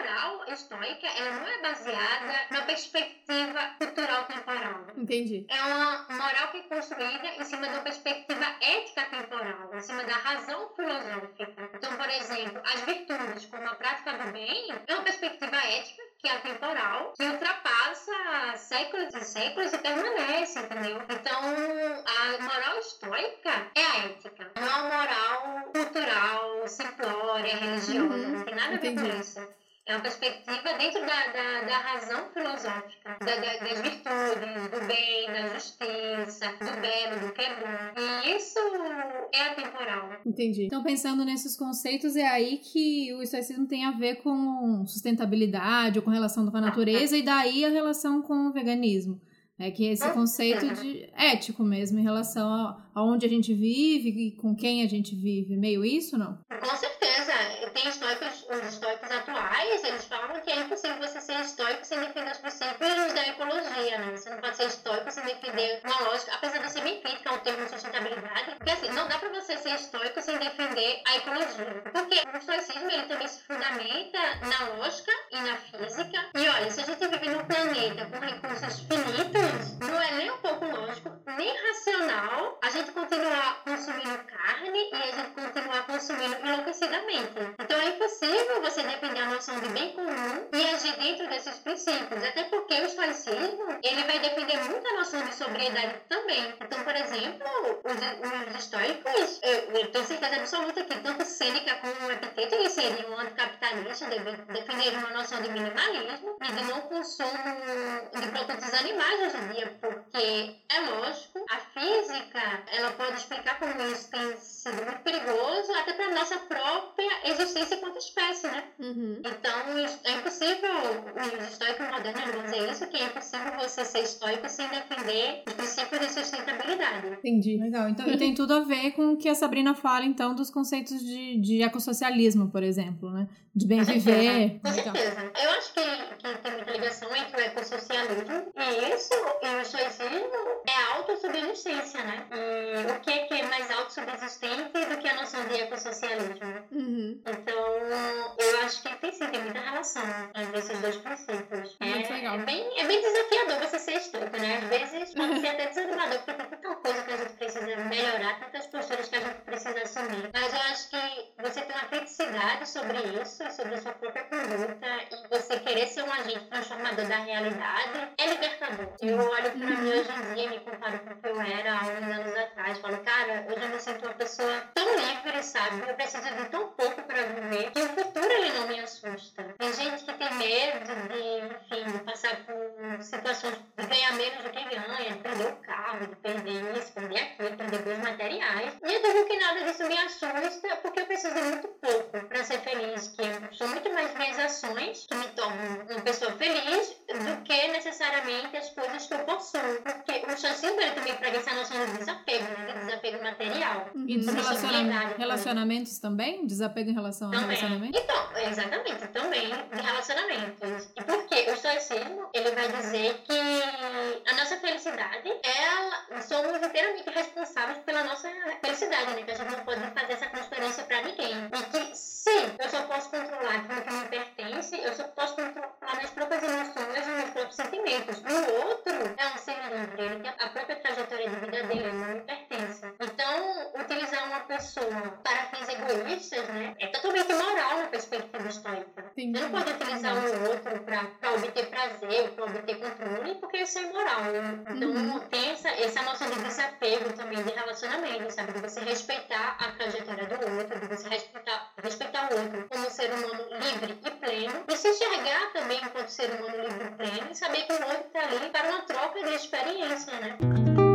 estoica, ela não é baseada na perspectiva cultural temporal. Entendi. É uma moral que é construída em cima de uma perspectiva ética temporal, em cima da razão filosófica. Então, por exemplo, as virtudes como a prática do bem é uma perspectiva ética que é atemporal, que ultrapassa séculos e séculos e permanece, entendeu? Então, a moral estoica é a ética, não a moral cultural, simplória, religiosa, uhum. não tem nada a ver Entendi. com isso. É uma perspectiva dentro da, da, da razão filosófica, da, da, das virtudes, do bem, da justiça, do belo, do que é bom. E isso é atemporal. Entendi. Então, pensando nesses conceitos, é aí que o estoicismo tem a ver com sustentabilidade ou com relação com a natureza, e daí a relação com o veganismo. É que esse conceito de ético mesmo, em relação a, a onde a gente vive e com quem a gente vive. Meio isso, não? Com certeza. Tem estoicos, os estoicos atuais, eles falam que é impossível você ser estoico sem defender os princípios da ecologia, né? Você não pode ser estoico sem defender uma lógica, apesar de ser bem crítica ao termo sustentabilidade, porque assim, não dá pra você ser estoico sem defender a ecologia. Porque o estoicismo, ele também se fundamenta na lógica e na física. E olha, se a gente vive num planeta com recursos finitos, não é nem um pouco lógico, nem racional a gente continuar consumindo carne e a gente continuar consumindo enlouquecidamente. Então é impossível você defender a noção de bem comum e agir dentro desses princípios, até porque o estoicismo ele vai defender muito a noção de sobriedade também. Então, por exemplo, os, os estoicos, eu, eu tenho certeza absoluta que tanto Sêneca como Epiteto eles seriam anticapitalistas, defenderiam uma noção de minimalismo e de não consumo de produtos animais hoje em dia, porque é lógico, a física ela pode explicar como isso tem sido muito perigoso até para nossa própria existência quanto espécie, né? Uhum. Então é impossível os estoicos modernos vão dizer isso, que é impossível você ser estoico sem defender os princípios de sustentabilidade. Entendi. Legal. Então tem tudo a ver com o que a Sabrina fala, então, dos conceitos de, de ecossocialismo, por exemplo, né? De bem viver. Com certeza. Eu acho que, que tem muita ligação entre o ecossocialismo e isso, e o estoicismo é a autossubsistência, né? E o que é, que é mais autossubsistente do que a noção de ecossocialismo? Uhum. Então, eu acho que tem sim, tem muita relação entre esses dois princípios. É, é, bem, é bem desafiador você ser estoico, né? Às vezes pode ser até desanimador, porque tem tanta coisa que a gente precisa melhorar, tantas posturas que a gente precisa assumir. Mas eu acho que você tem uma criticidade sobre isso, sobre a sua própria conduta, e você querer ser um agente transformador da realidade é libertador. Eu olho pra mim hoje em dia e me comparo com o que eu era há uns anos atrás. Falo, cara, hoje eu me sinto uma pessoa tão livre, sabe? Eu preciso de tão pouco pra viver que o futuro ele não me Tem gente que tem medo de, enfim, de passar por situações de ganhar menos do que ganha, de perder o carro, de perder isso, perder aquilo, perder bens materiais. E eu digo que nada disso me assusta porque eu preciso de muito pouco pra ser feliz, que eu sou muito mais minhas ações que me tornam uma pessoa feliz do que necessariamente as coisas que eu possuo. Porque o Chancinho ele também prega essa noção de desapego, né? De desapego material. E relacionamentos, relacionamentos também? Desapego em relação também. a relacionamentos? Então, exatamente, também de relacionamentos. E por quê? O estoicismo, ele vai dizer que a nossa felicidade ela, somos inteiramente responsáveis pela nossa felicidade, né? Que a gente não pode fazer essa transferência para ninguém. E que, sim, eu só posso controlar aquilo que me pertence, eu só posso controlar minhas próprias emoções e meus próprios sentimentos. O outro é um ser livre, ele a própria trajetória de vida dele, não me pertence. Então, utilizar uma pessoa para fins egoístas, né? É totalmente imoral na perspectiva Sim. Você não pode utilizar o outro para obter prazer, para obter controle, porque isso é imoral. Né? Então, uhum. tem essa, essa noção de desapego também de relacionamento, sabe? De você respeitar a trajetória do outro, de você respeitar, respeitar o outro como ser humano livre e pleno, e se enxergar também enquanto ser humano livre e pleno, e saber que o outro está ali para uma troca de experiência, né?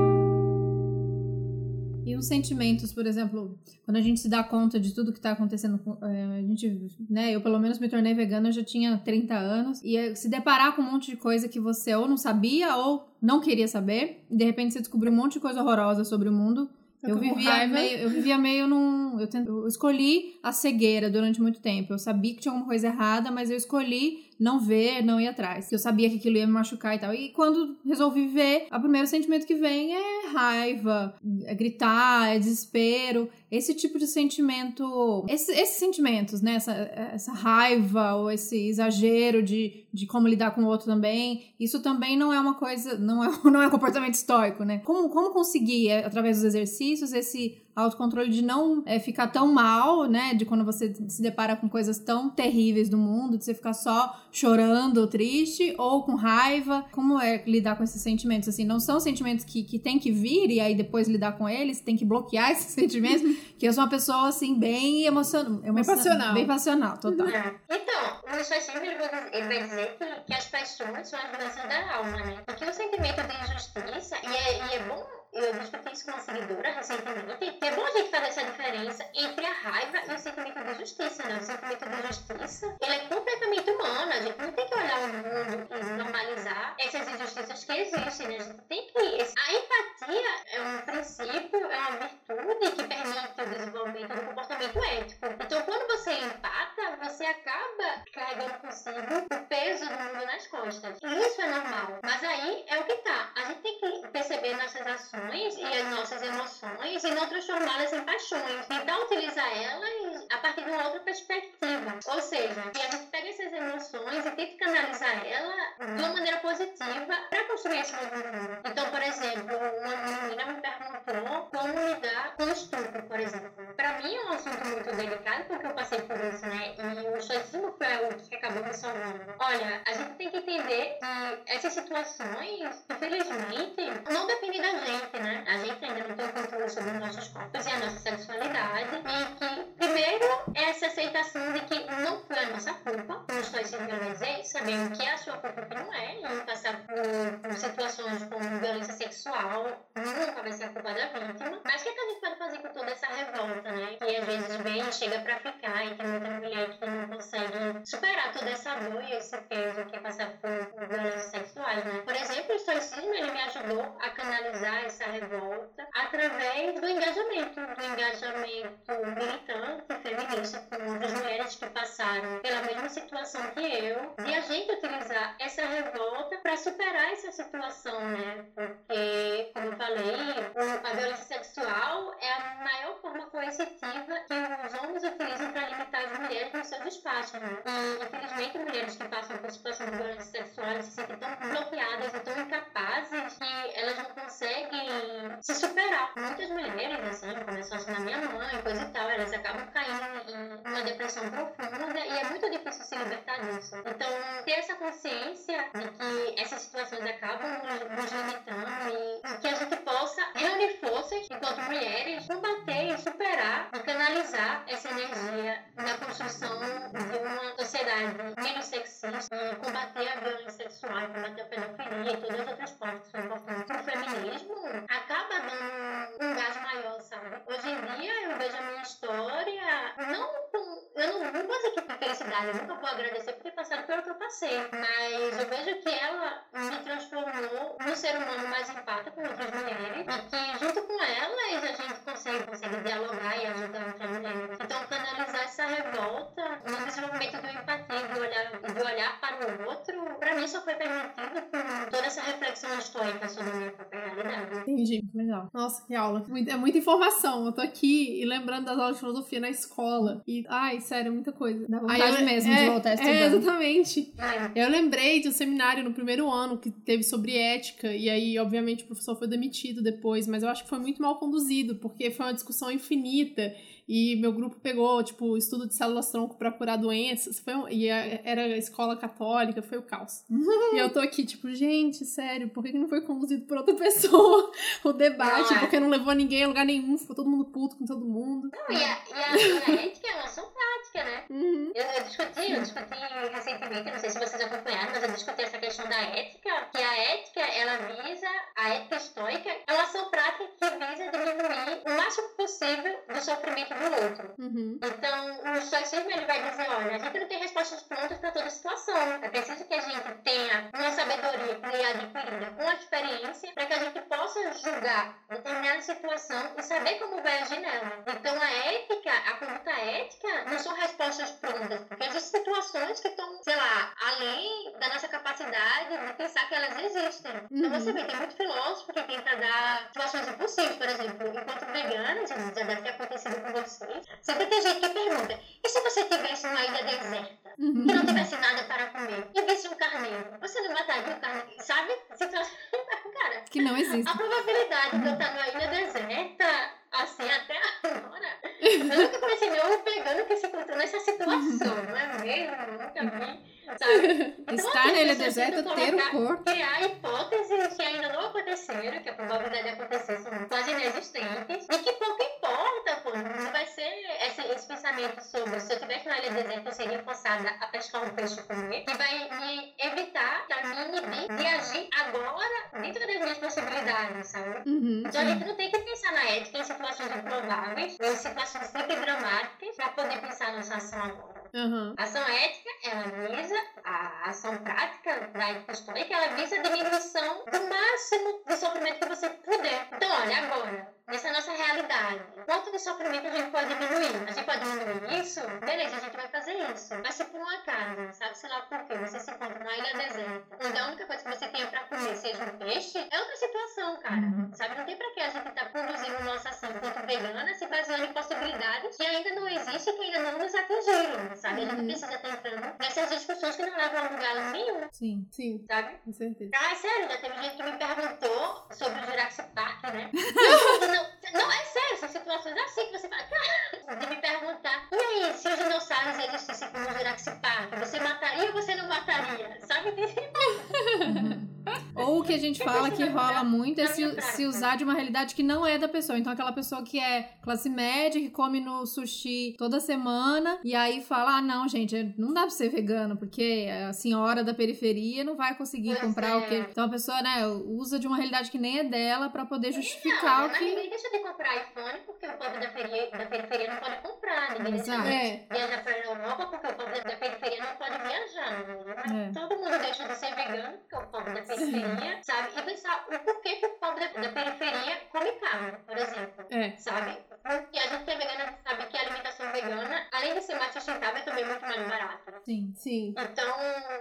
E os sentimentos, por exemplo, quando a gente se dá conta de tudo que está acontecendo, é, a gente, né, eu pelo menos me tornei vegana, eu já tinha 30 anos, e é, se deparar com um monte de coisa que você ou não sabia ou não queria saber, e de repente você descobriu um monte de coisa horrorosa sobre o mundo, eu vivia, meio, eu vivia meio num. Eu, tent, eu escolhi a cegueira durante muito tempo. Eu sabia que tinha alguma coisa errada, mas eu escolhi não ver, não ir atrás. Eu sabia que aquilo ia me machucar e tal. E quando resolvi ver, o primeiro sentimento que vem é raiva, é gritar, é desespero. Esse tipo de sentimento. Esse, esses sentimentos, né? Essa, essa raiva ou esse exagero de, de como lidar com o outro também. Isso também não é uma coisa. Não é, não é um comportamento estoico, né? Como, como conseguir, é, através dos exercícios, esse autocontrole de não é, ficar tão mal, né? De quando você se depara com coisas tão terríveis do mundo, de você ficar só chorando, triste, ou com raiva. Como é lidar com esses sentimentos? Assim, não são sentimentos que, que tem que vir e aí depois lidar com eles, tem que bloquear esses sentimentos. que eu sou uma pessoa, assim, bem emocional. Bem passional. Bem passional, total. É. Então, o Xoxinho, ele vai dizer que, que as paixões são as doenças da alma, né? Porque o sentimento de injustiça, e é, e é bom eu discuti isso com uma seguidora recentemente, que é bom a gente fazer essa diferença entre a raiva e o sentimento de justiça, né? O sentimento de justiça, ele é completamente humano, a gente não tem que olhar o mundo e normalizar essas injustiças que existem, né? A gente tem que... A empatia é um princípio, é uma virtude que permite o desenvolvimento do comportamento ético. Então, quando você empata, você acaba carregando consigo o peso do mundo nas costas. E isso é normal. Mas aí é o que tá. Emoções e não transformá-las em paixões. Então, utilizar elas a partir de uma outra perspectiva. Ou seja, a gente pega essas emoções e tenta canalizar elas de uma maneira positiva para construir esse novo mundo. Então, por exemplo, uma menina me perguntou como lidar com estupro, por exemplo. Para mim é um assunto muito delicado porque eu passei por isso, né? E o estoicismo foi o que acabou me salvando. Olha, a gente tem que entender que essas situações, infelizmente, não dependem da gente né? A gente ainda não tem controle sobre os nossos corpos e a nossa sexualidade. E que, primeiro, essa aceitação de que não foi a nossa culpa, estou vai dizer, sabendo que é a sua culpa não é, e passar por, por, situações como violência sexual, nunca vai ser a culpa da vítima. Mas o que, é que a gente pode fazer com toda essa revolta, né? Que às vezes vem chega pra ficar, e tem muita mulher que não consegue superar toda essa dor e esse peso que é passar por, violências sexuais, né? Por exemplo, o estoicismo, ele me ajudou a canalizar essa revolta através do engajamento, do engajamento militante, feminista, com outras mulheres que passaram pela mesma situação que eu, e a gente utilizar essa revolta para superar essa situação, né? Porque, como eu falei, a violência sexual é a maior forma coercitiva que os homens utilizam para limitar as mulheres nos seus espaços, né? E, infelizmente, mulheres que passam por situação de violência sexual se sentem tão bloqueadas e tão incapazes que elas não conseguem se superar. Muitas mulheres, assim, começou assim na minha mãe, coisa e tal, elas acabam caindo em uma depressão profunda e é muito difícil se libertar disso. Então, ter essa consciência de que essas situações acabam nos limitando e que a gente possa reunir forças enquanto mulheres, combater e superar e canalizar essa energia na construção de uma sociedade menos sexista combater a violência sexual, combater a pedofilia e todas as outras partes são importantes. O feminismo acaba dando um gás maior, sabe? Hoje em dia eu vejo a minha história não. Eu não, vou com felicidade, eu nunca vou agradecer por ter passado pelo que eu passei, mas eu vejo que ela me transformou num ser humano mais empático com outras mulheres e que junto com elas a gente consegue, consegue dialogar e ajudar outras mulheres. Então, canalizar essa revolta no desenvolvimento do empatia, do olhar, do olhar para o outro, para mim só foi permitido com toda essa reflexão histórica sobre a minha própria realidade. Entendi, legal. Nossa, que aula. É muita informação. Eu tô aqui e lembrando das aulas de filosofia na escola. E, ai, sério, muita coisa. Dá vontade eu, mesmo é, de voltar a estudar. É, exatamente. É. Eu lembrei de um seminário no primeiro ano que teve sobre ética. E aí, obviamente, o professor foi demitido depois. Mas eu acho que foi muito mal conduzido, porque foi uma discussão infinita. E meu grupo pegou, tipo, estudo de células-tronco para curar doenças. Foi um, e era escola católica, foi o caos. e eu tô aqui, tipo, gente, sério, por que não foi conduzido por outra pessoa o debate? Porque não levou ninguém a lugar nenhum, ficou todo mundo puto com todo mundo. Não, e a, e a, ética é uma ação prática, né? Uhum. Eu, eu, discuti, eu discuti recentemente, não sei se vocês acompanharam, mas eu discuti essa questão da ética, que a ética, ela visa, a ética estoica, é uma ação prática que visa diminuir o máximo possível do sofrimento do outro. Uhum. Então, o estoicismo ele vai dizer, olha, a gente não tem respostas prontas para toda situação. É preciso que a gente tenha uma sabedoria que é adquirida com a experiência para que a gente possa julgar determinada situação e saber como vai agir nela. Então, a ética, a conduta ética, não são respostas prontas, porque existem situações que estão, sei lá, além da nossa capacidade de pensar que elas existem. Então, uhum. Então, você vê, tem muito filósofo que tenta dar situações impossíveis, por exemplo, enquanto vegano, já deve ter acontecido com vocês, sempre tem gente que pergunta, e se você tivesse uma ilha deserta, uhum. que não tivesse nada para comer, e visse um carneiro, você não mataria o carneiro, sabe? Situação, cara, que não existe. A probabilidade de eu estar numa ilha deserta assim até agora. Eu nunca conheci nenhum vegano que se encontrou nessa situação, não é mesmo? Vi. Sabe? Então, Estar assim, na ilha deserta, ter o corpo. Criar hipóteses que ainda não aconteceram, que a probabilidade de acontecer são quase inexistentes, e que pouco importa, pô. Não vai ser esse, esse pensamento sobre se eu tivesse na ilha deserta, eu seria forçada a pescar um peixe comer, que vai me evitar, que me inibir de agir agora dentro das minhas possibilidades, sabe? Uhum, então a gente não tem que pensar na ética em situações improváveis, em situações sempre dramáticas, para poder pensar nessa ação agora. Uhum. Ação ética, ela visa, a ação prática da ética que ela visa a diminuição do máximo do sofrimento que você puder. Então, olha, agora, nessa nossa realidade, quanto de sofrimento a gente pode diminuir? A gente pode diminuir isso? Beleza, a gente vai fazer isso. Mas se por um acaso, sabe, sei lá por quê, você se encontra numa ilha deserta, onde a única coisa que você tem pra comer seja um peixe, é outra situação, cara. Uhum. Sabe, não tem pra que a gente tá conduzindo nossa ação enquanto vegana se baseando em possibilidades que ainda não existem, que ainda não nos atingiram sabe? A gente precisa estar entrando nessas discussões que não levam a lugar nenhum. Sim, sim. Sabe? Com certeza. Ah, é sério, já teve gente que me perguntou sobre o Jurassic Park, né? não, não, é sério, são situações assim que você fala, de me perguntar, e aí, se os dinossauros existissem como o Jurassic Park, você mataria ou você não mataria? Sabe? Ou o que a gente fala que rola muito é se, se usar de uma realidade que não é da pessoa. Então, aquela pessoa que é classe média, que come no sushi toda semana, e aí fala: ah, não, gente, não dá pra ser vegano, porque a senhora da periferia não vai conseguir pois comprar é. o que. Então, a pessoa, né, usa de uma realidade que nem é dela pra poder justificar não, o que. Ninguém deixa de comprar iPhone porque o povo da periferia, da periferia não pode comprar. Ninguém Exato. deixa de é. viajar pra Europa porque o povo da periferia não pode viajar. É. Todo mundo deixa de ser vegano porque o povo da periferia periferia, sabe? E pensar o porquê que o pobre da, da periferia come carne, por exemplo. É. Sabe? Porque a gente que é vegana sabe que a alimentação vegana, além de ser mais sustentável, é também muito mais barata. Sim, sim. Então,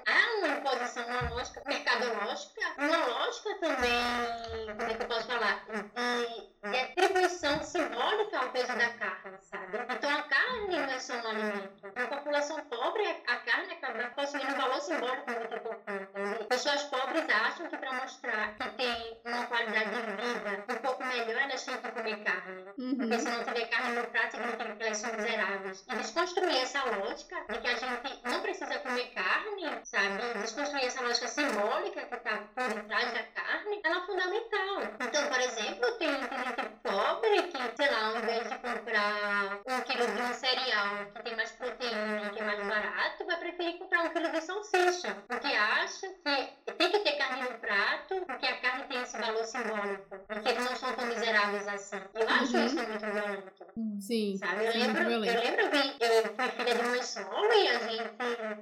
há uma imposição, uma lógica mercadológica, uma lógica também, como é que eu posso falar? De, de atribuição simbólica ao peso da carne, sabe? Então, a carne não é só um alimento. Na população pobre, a carne acaba possuindo um valor simbólico muito importante. Pessoas pobres acham para mostrar que tem uma qualidade de vida um pouco melhor, elas têm que comer carne. Uhum. Porque se não tiver carne no prato, significa que elas são miseráveis. E desconstruir essa lógica de que a gente não precisa comer carne, sabe? Desconstruir essa lógica simbólica que está por trás da carne, ela é fundamental. Então, por exemplo, tem, gente pobre que, sei lá, ao invés de comprar um quilo de um cereal que tem mais proteína e que é mais barato, vai preferir comprar um quilo de salsicha. Porque acha que tem que ter carne no prato, porque a carne tem esse valor simbólico, porque eles não são tão miseráveis assim. Eu acho uhum. isso muito violento. Sim. Sabe? Eu, lembro, eu lembro que eu fui filha de mãe solo e a gente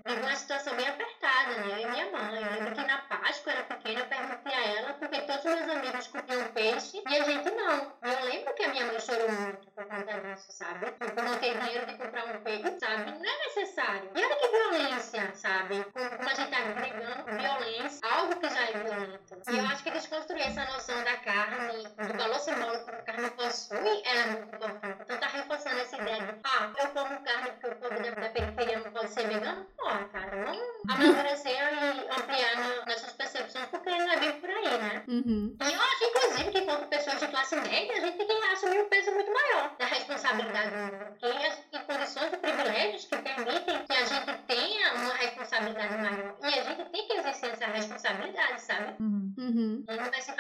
viveu uma situação bem apertada, né? Eu e minha mãe. Eu lembro que na Páscoa, era pequena, eu perguntei a ela porque todos os meus amigos comiam peixe e a gente não. E eu lembro que a minha mãe chorou muito por conta disso, sabe? Porque eu não tenho dinheiro de comprar um peixe, sabe? Não é necessário. E olha que violência, sabe? Como a gente tá brigando, violência construir essa noção da carne, do valor simbólico que a carne possui, ela é muito importante. Então tá reforçando essa ideia de, ah, eu como carne porque o povo da, da periferia não pode ser vegano? Pô, cara, vamos amadurecer e ampliar no, nossas percepções, porque não é bem por aí, né? Uhum. E eu acho, inclusive, que enquanto pessoas de classe média, a gente tem que assumir um peso muito maior da responsabilidade do mundo. Porque em condições de privilégios que permitem que a gente tenha uma responsabilidade maior. E a gente tem que exercer essa responsabilidade, sabe? Uhum. Uhum. E não vai se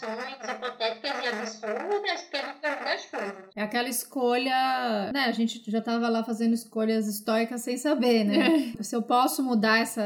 comparações hipotéticas e absurdas que a gente quer das coisas. É aquela escolha, né? A gente já tava lá fazendo escolhas estoicas sem saber, né? É. Se eu posso mudar essa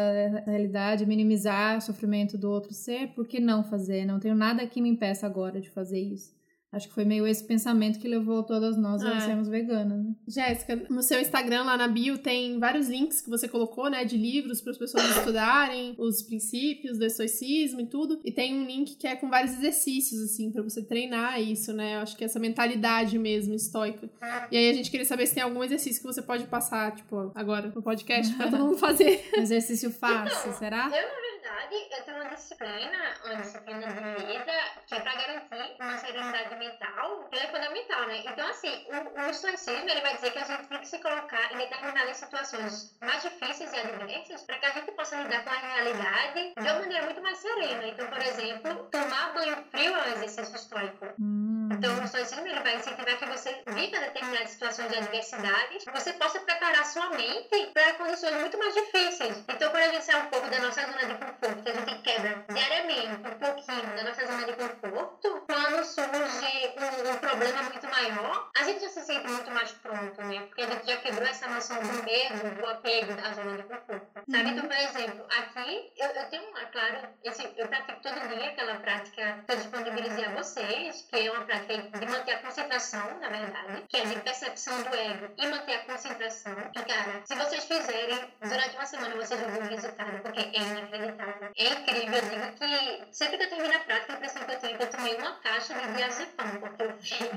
realidade, minimizar o sofrimento do outro ser, por que não fazer? Não tenho nada que me impeça agora de fazer isso. Acho que foi meio esse pensamento que levou todas nós a é. sermos veganas, né? Jéssica, no seu Instagram lá na bio tem vários links que você colocou, né, de livros para as pessoas estudarem os princípios do estoicismo e tudo. E tem um link que é com vários exercícios assim para você treinar isso, né? Eu acho que é essa mentalidade mesmo estoica. E aí a gente queria saber se tem algum exercício que você pode passar, tipo, agora no podcast para todo mundo fazer. Um exercício fácil, será? Eu, verdade, eu tenho uma disciplina, uma disciplina de vida, que é para garantir uma serenidade mental, que é fundamental, né? Então, assim, o, o estoicismo, ele vai dizer que a gente tem que se colocar em determinadas situações mais difíceis e adversas para que a gente possa lidar com a realidade de uma maneira muito mais serena. Então, por exemplo, tomar banho frio é um exercício estoico. Hum. Então, o estoicismo, ele vai incentivar que você viva determinadas situações de adversidade, que você possa preparar sua mente para condições muito mais difíceis. Então, quando a gente sai um pouco da nossa zona de conforto, conforto, que a gente quebra diariamente um pouquinho da nossa zona de conforto, quando surge um, um, problema muito maior, a gente já se sente muito mais pronto, né? Porque a gente já quebrou essa noção do medo, do apego da zona de conforto. Sabe? Uhum. Então, por exemplo, aqui eu, eu tenho, uma, claro, esse, eu pratico todo dia aquela prática que eu disponibilizei a vocês, que é uma prática de manter a concentração, na verdade, que é de percepção do ego e manter a concentração. E, cara, se vocês fizerem durante uma semana, vocês vão ver o resultado, porque é inacreditável. É incrível, eu digo que sempre que eu termino a prática, a impressão que eu tenho é que eu tomei uma caixa de diazepam, porque eu fico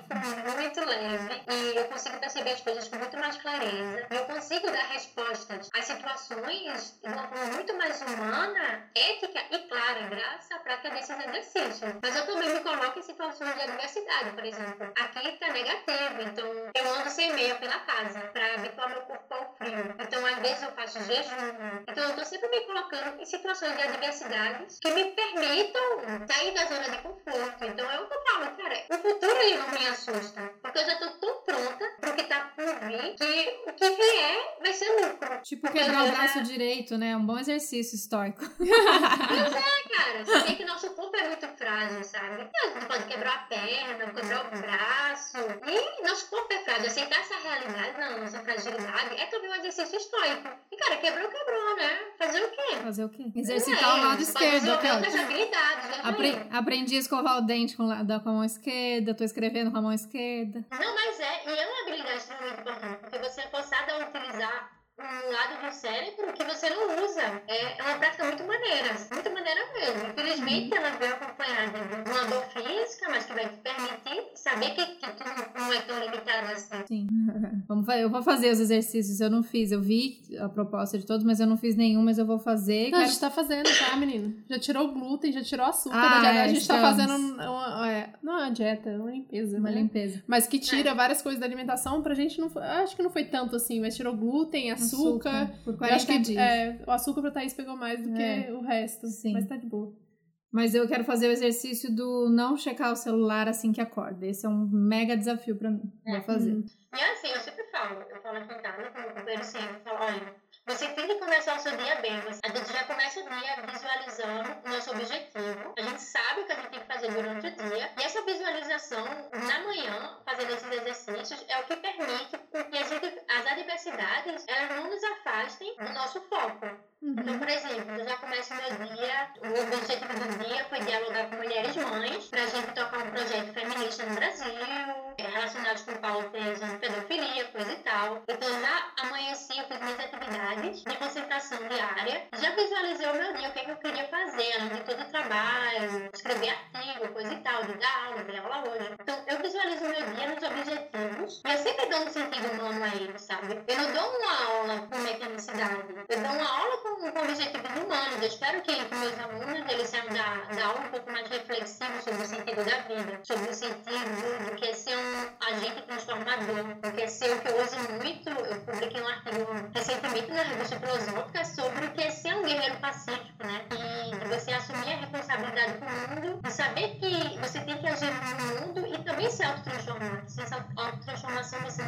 muito leve e eu consigo perceber as coisas com muito mais clareza. Eu consigo dar respostas às situações de uma forma muito mais humana, ética e clara, graças à prática desses exercícios. Mas eu também me coloco em situações de adversidade, por exemplo. Aqui está negativo, então eu ando sem meia pela casa para habituar meu corpo ao frio. Então, às vezes, eu faço jejum. Então, eu estou sempre me colocando em situações de adversidades que me permitam sair da zona de conforto. Então é o que eu falo, cara, o futuro ele não me assusta, porque eu já tô tão pronta pro que tá por vir que o que vier vai ser lucro. Tipo quebrar o braço já... direito, né? Um bom exercício estoico. pois é, cara. Você vê que nosso corpo é muito frágil, sabe? Você pode quebrar a perna, quebrar o braço. E nosso corpo é frágil. Aceitar essa realidade na nossa fragilidade é também um exercício estoico. E, cara, quebrou, quebrou, né? Fazer o quê? Fazer o quê? Exercitar tá ao lado esquerdo. Aqui, ó. Apre aprendi a escovar o dente com, a, com a mão esquerda, tô escrevendo com a mão esquerda. Não, mas é, e é uma habilidade extremamente importante, porque você é forçado a utilizar um lado do cérebro que você não usa. É, é uma prática muito maneira, muito maneira mesmo. Infelizmente, ela veio acompanhada de uma dor física, mas que vai te permitir saber que, que tu não é tão limitado assim. Sim. Vamos, eu vou fazer os exercícios, eu não fiz. Eu vi a proposta de todos, mas eu não fiz nenhum, mas eu vou fazer. Não, a gente tá fazendo, tá, menino? Já tirou o glúten, já tirou açúcar ah, da dieta. É, a gente tá fazendo uma, é, não é uma dieta, é uma limpeza. Uma né? limpeza. Mas que tira é. várias coisas da alimentação pra gente não foi, Acho que não foi tanto assim, mas tirou glúten, açúcar. Açúcar por 40 acho que, dias. É, o açúcar pra Thaís pegou mais do que é. o resto. Sim. Mas tá de boa. Mas eu quero fazer o exercício do não checar o celular assim que acorda. Esse é um mega desafio pra mim. É. Vou fazer. Hum. E assim, eu sempre falo, eu falo aqui em casa com o companheiro sempre, eu falo, olha, você tem que começar o seu dia bem. A gente já começa o dia visualizando o nosso objetivo. A gente sabe o que a gente tem que fazer durante o dia. E essa visualização, na manhã, fazendo esses exercícios, é o que permite que gente, as adversidades elas não nos afastem do nosso foco. Então, por exemplo, eu já começo meu dia, o objetivo do dia foi dialogar com mulheres mães, para a gente tocar um projeto feminista no Brasil, relacionado com pautas de pedofilia, coisa e tal. Então, já amanheci, eu fiz minhas atividades de concentração diária, já visualizei o meu dia, o que, é que eu queria fazer, além de todo o trabalho, escrever artigo, coisa e tal, de dar aula, de aula hoje. Então, eu visualizo o meu dia nos objetivos, e eu sempre dou um sentido humano a ele, sabe? Eu não dou uma aula com mecanicidade, eu dou uma aula com com, com objetivos humanos, eu espero que, meus alunos eles saiam da, da aula um pouco mais reflexivos sobre o sentido da vida, sobre o sentido do que é ser um agente transformador, do que é ser o que eu uso muito, eu publiquei um artigo recentemente na revista Filosófica sobre o que é ser um guerreiro pacífico, né? E de você assumir a responsabilidade com o mundo, de saber que você tem que agir no mundo e também se autotransformar. Sem essa autotransformação você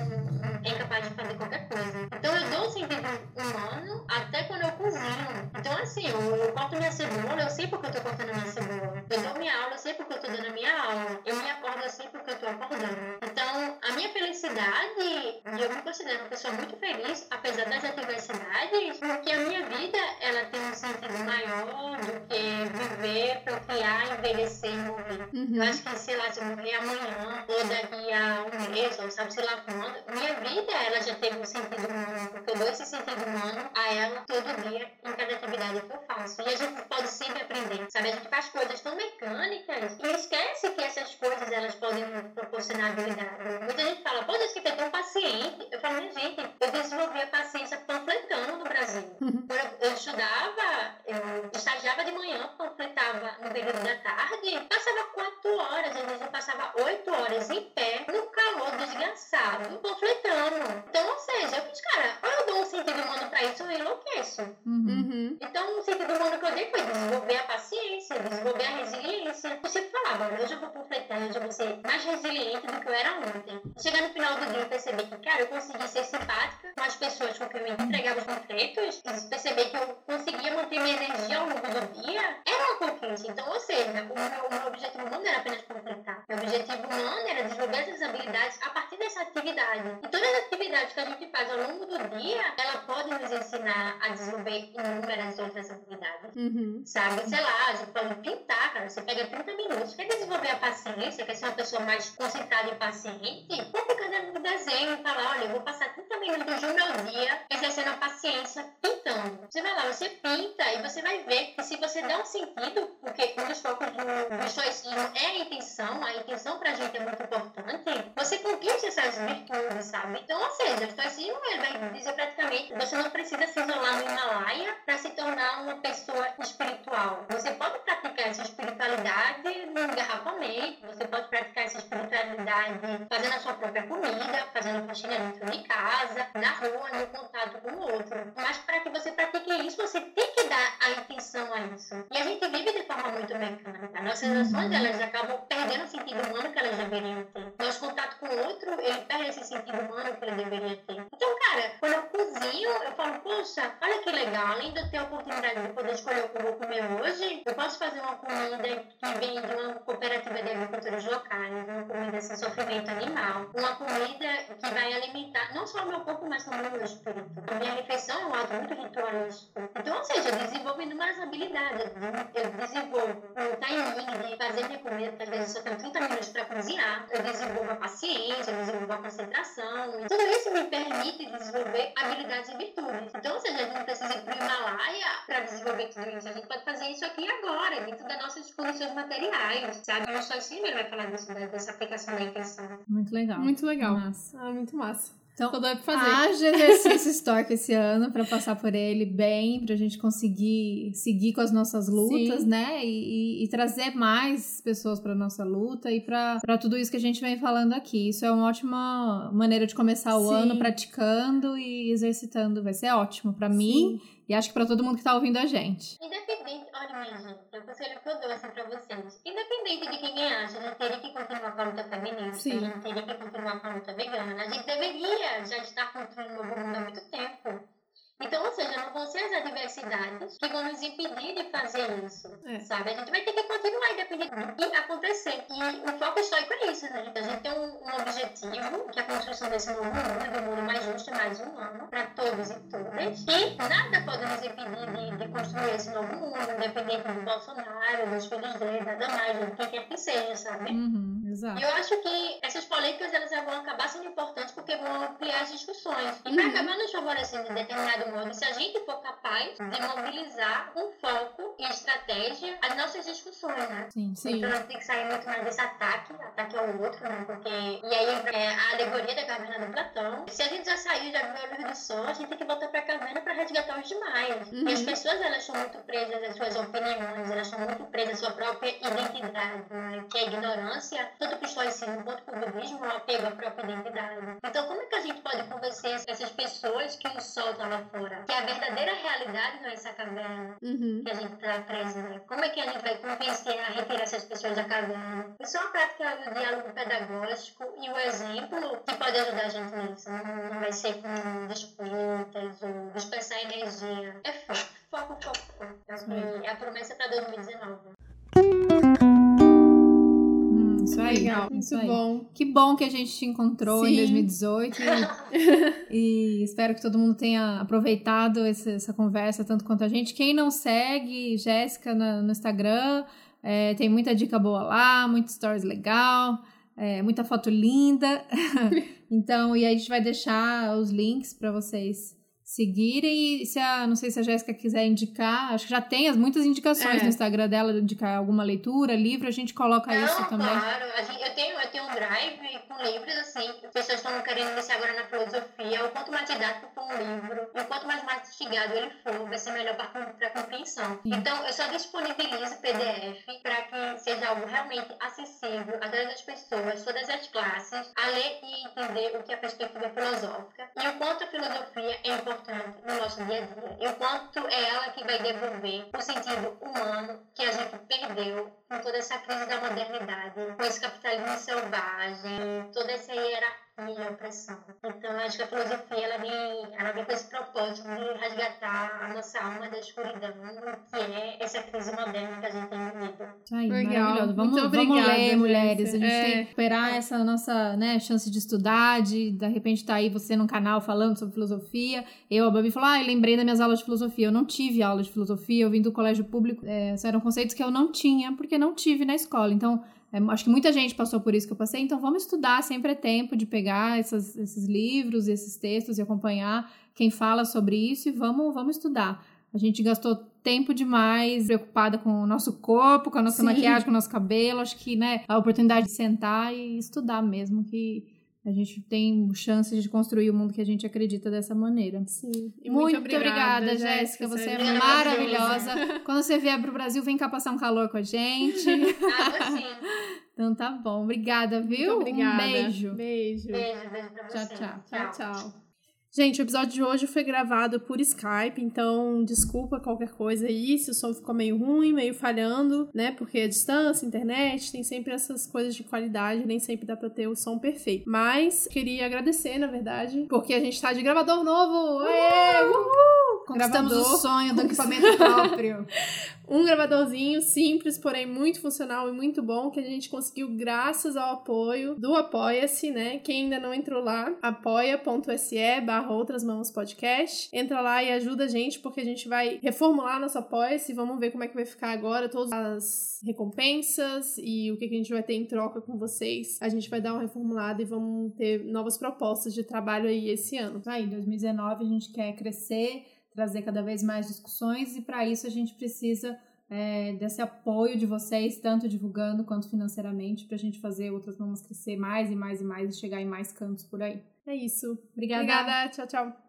é capaz de fazer qualquer coisa. Então eu dou um sentido humano até quando eu cozinho. Então assim, eu, eu corto minha cebola, eu sei porque eu tô cortando minha cebola. Eu dou minha aula, eu sei porque eu tô dando minha aula. Eu me acordo, eu sei porque eu tô acordando. Então, a minha felicidade, eu me considero uma pessoa muito feliz, apesar das adversidades, porque a minha vida, ela tem um sentido maior do que viver, procriar, envelhecer e morrer. Uhum. Eu acho que, sei lá, se eu morrer amanhã, ou daqui a um mês, ou sabe, sei lá quando, minha vida, ela já teve um sentido humano, porque eu dou esse sentido humano a ela todo dia, em cada atividade que eu faço. E a gente pode sempre aprender, sabe? A gente faz coisas tão mecânicas e esquece que essas coisas, elas podem proporcionar habilidade. Muita gente fala, pô, você que é tão paciente. Eu falo, minha gente, eu desenvolvi a paciência panfletando no Brasil. Uhum. Eu, eu estudava, eu estagiava de manhã, panfletava no período da tarde, passava quatro horas, às vezes eu passava oito horas em pé, no calor desgraçado, panfletando. Então, seja, eu fiz, cara, ou eu dou um sentido humano pra isso ou eu enlouqueço. Uhum. Então, o sentido humano que eu dei foi desenvolver a paciência, desenvolver a resiliência. Eu sempre falava, hoje eu vou panfletar, hoje eu vou ser mais resiliente do que eu era ontem. Chegar no final do dia e perceber que, cara, eu consegui ser simpática com as pessoas com quem eu entregava os panfletos, e perceber que eu conseguia manter minha energia ao longo do dia, era uma conquista. Então, ou seja, o meu, o meu objetivo não era apenas completar. Meu objetivo humano era desenvolver essas habilidades a partir dessa atividade. E todas as atividades que a gente faz ao longo do dia, ela pode nos ensinar a desenvolver inúmeras outras habilidades. Uhum. Sabe? Sei lá, a gente pode pintar, cara. Você pega 30 minutos, quer desenvolver a paciência, quer ser uma pessoa mais concentrada e paciente, vou ficar no desenho e falar, olha, eu vou passar 30 minutos do meu dia exercendo a paciência pintando. Você vai lá, você pinta e você vai ver que se você dá um sentido, porque um dos focos do, do estoicismo é a intenção, a intenção pra gente é muito importante, você conquista essas virtudes, sabe? Então, ou seja, o estoicismo ele vai dizer praticamente você não precisa se isolar no Himalaia para se tornar uma pessoa espiritual. Você pode praticar essa espiritualidade no engarrafamento, você pode praticar essa espiritualidade fazendo a sua própria comida, fazendo faxina dentro de casa, na rua, no contato com o outro. Mas para que você pratique isso, você tem que dar a intenção a isso. E a gente vive de forma muito mecânica. Nossas ações, elas acabam perdendo o sentido humano que elas deveriam ter. Nosso contato com o outro, ele perde esse sentido humano que ele deveria ter. Quando eu falo, poxa, olha que legal, além de eu ter a oportunidade de poder escolher o que eu vou comer hoje, eu posso fazer uma comida que vem de uma cooperativa de agricultores locais, uma comida sem sofrimento animal, uma comida que vai alimentar não só o meu corpo, mas também o meu espírito. A minha refeição é um ato muito ritualístico. Então, ou seja, eu desenvolvo inúmeras habilidades. Eu desenvolvo o timing de fazer minha comida, porque às vezes eu só tenho 30 minutos para cozinhar. Eu desenvolvo a paciência, eu desenvolvo a concentração. Tudo isso me permite desenvolver habilidades e virtudes. Então, ou seja, a gente não precisa ir para o Himalaia para desenvolver tudo isso. A gente pode fazer isso aqui agora, dentro das nossas condições materiais, sabe? O Soicínio vai falar disso, dessa aplicação da intenção. Muito legal. Muito legal. Massa. Ah, muito massa. Então, Tô fazer. haja exercício estoque esse ano para passar por ele bem, pra gente conseguir seguir com as nossas lutas, Sim. né? E, e, e, trazer mais pessoas para nossa luta e para tudo isso que a gente vem falando aqui. Isso é uma ótima maneira de começar o Sim. ano praticando e exercitando. Vai ser ótimo para mim e acho que para todo mundo que tá ouvindo a gente. Independente, é o conselho que eu dou assim pra vocês. Independente de quem acha, a gente teria que continuar com a luta feminista, Sim. a gente teria que continuar com a luta vegana, a gente deveria já estar um novo mundo há muito tempo. Então, ou seja, não vão ser as adversidades que vão nos impedir de fazer isso, é. sabe? A gente vai ter que continuar independente do que acontecer. E o foco estoico é isso, né? A gente tem um, um objetivo, que é a construção desse novo mundo, do mundo mais justo e mais humano, para todos e todas. E nada pode nos impedir de, de construir esse novo mundo, independente do Bolsonaro, dos filhos dele, nada mais, de quem quer que seja, sabe? Uhum, Exato. Eu acho que essas políticas elas vão acabar sendo importantes porque vão ampliar as discussões. E uhum. vai acabar nos favorecendo de determinado modo se a gente for capaz de mobilizar com foco e estratégia as nossas discussões, né? Sim, sim. Então tem que sair muito mais desse ataque, ataque ao outro, né? Porque. E aí é a alegoria da caverna do Platão. Se a gente já saiu, já viu a luz do sol, a gente tem que voltar pra caverna pra resgatar os demais. Uhum. E as pessoas elas são muito presas às suas opiniões, elas são muito presas à sua própria identidade, né? que é a ignorância, tanto para o estoicismo quanto para o budismo, o apego à própria identidade. Então, como é que a gente pode convencer essas pessoas que o sol está lá fora? Que a verdadeira realidade não é essa caverna uhum. que a gente está preso, né? Como é que a gente vai convencer a retirar essas pessoas da caverna? Isso é uma prática do diálogo pedagógico e o exemplo que pode ajudar a gente nisso. Não, não vai ser com disputas ou dispersar energia. É foco, foco, foco, foco. É a promessa para 2019. Isso aí. Legal, muito isso aí. bom. Que bom que a gente te encontrou Sim. em 2018. E, e, espero que todo mundo tenha aproveitado essa, essa, conversa tanto quanto a gente. Quem não segue Jéssica no, no, Instagram, é, tem muita dica boa lá, muitos stories legal, é, muita foto linda. então, e aí a gente vai deixar os links para vocês seguirem. E se a, não sei se a Jéssica quiser indicar, acho que já tem as, muitas indicações é. no Instagram dela, indicar alguma leitura, livro, a gente coloca não, isso também. Claro, eu tenho, eu tenho um drive com livros assim, pessoas estão querendo iniciar agora na filosofia, o quanto mais didático for um livro, e o quanto mais mastigado ele for, vai ser melhor para compreensão. Sim. Então, eu só disponibilizo PDF para que seja algo realmente acessível a todas as pessoas, todas as classes, a ler e entender o que é a perspectiva filosófica e o quanto a filosofia é importante importante no nosso dia a dia? E o quanto é ela que vai devolver o sentido humano que a gente perdeu com toda essa crise da modernidade, com esse capitalismo selvagem, toda essa hierarquia e opressão. Então, acho que a filosofia ela vem, ela vem com esse propósito de resgatar a nossa alma da escuridão, que é essa crise moderna que a gente tem vivido. Ai, Legal. maravilhoso. Vamos, Muito vamos obrigada, ler, mulheres. A gente é. tem que recuperar essa nossa né, chance de estudar, de de repente estar tá aí você no canal falando sobre filosofia. Eu, a Babi falou, ah, eu lembrei das minhas aulas de filosofia. Eu não tive aula de filosofia, eu vim do colégio público. É, eram conceitos que eu não tinha, porque não tive na escola. Então, acho que muita gente passou por isso que eu passei, então vamos estudar, sempre é tempo de pegar essas, esses livros, esses textos e acompanhar quem fala sobre isso e vamos, vamos estudar. A gente gastou tempo demais preocupada com o nosso corpo, com a nossa Sim. maquiagem, com o nosso cabelo. Acho que, né, a oportunidade de sentar e estudar mesmo, que a gente tem chances de construir o mundo que a gente acredita dessa maneira. Sim. E muito, muito obrigada, obrigada Jéssica. Você é maravilhosa. Quando você vier para o Brasil, vem cá passar um calor com a gente. Ah, sim. Então tá bom. Obrigada, viu? Muito obrigada. Um beijo. Beijo. Beijo, beijo pra você. Tchau, tchau. Tchau, tchau. Gente, o episódio de hoje foi gravado por Skype, então desculpa qualquer coisa aí se o som ficou meio ruim, meio falhando, né? Porque a distância, internet, tem sempre essas coisas de qualidade, nem sempre dá pra ter o som perfeito. Mas queria agradecer, na verdade, porque a gente tá de gravador novo! Aê! Uhul! Conquistamos gravador. o sonho do equipamento próprio. um gravadorzinho simples, porém muito funcional e muito bom, que a gente conseguiu graças ao apoio do Apoia-se, né? Quem ainda não entrou lá, apoia.se barra barra Outras Mãos Podcast. Entra lá e ajuda a gente, porque a gente vai reformular nosso apoia-se. Vamos ver como é que vai ficar agora todas as recompensas e o que a gente vai ter em troca com vocês. A gente vai dar uma reformulada e vamos ter novas propostas de trabalho aí esse ano. Aí, em 2019 a gente quer crescer, trazer cada vez mais discussões e para isso a gente precisa é, desse apoio de vocês, tanto divulgando quanto financeiramente, para a gente fazer outras mãos crescer mais e mais e mais e chegar em mais cantos por aí. É isso. Obrigada. Obrigada. Tchau, tchau.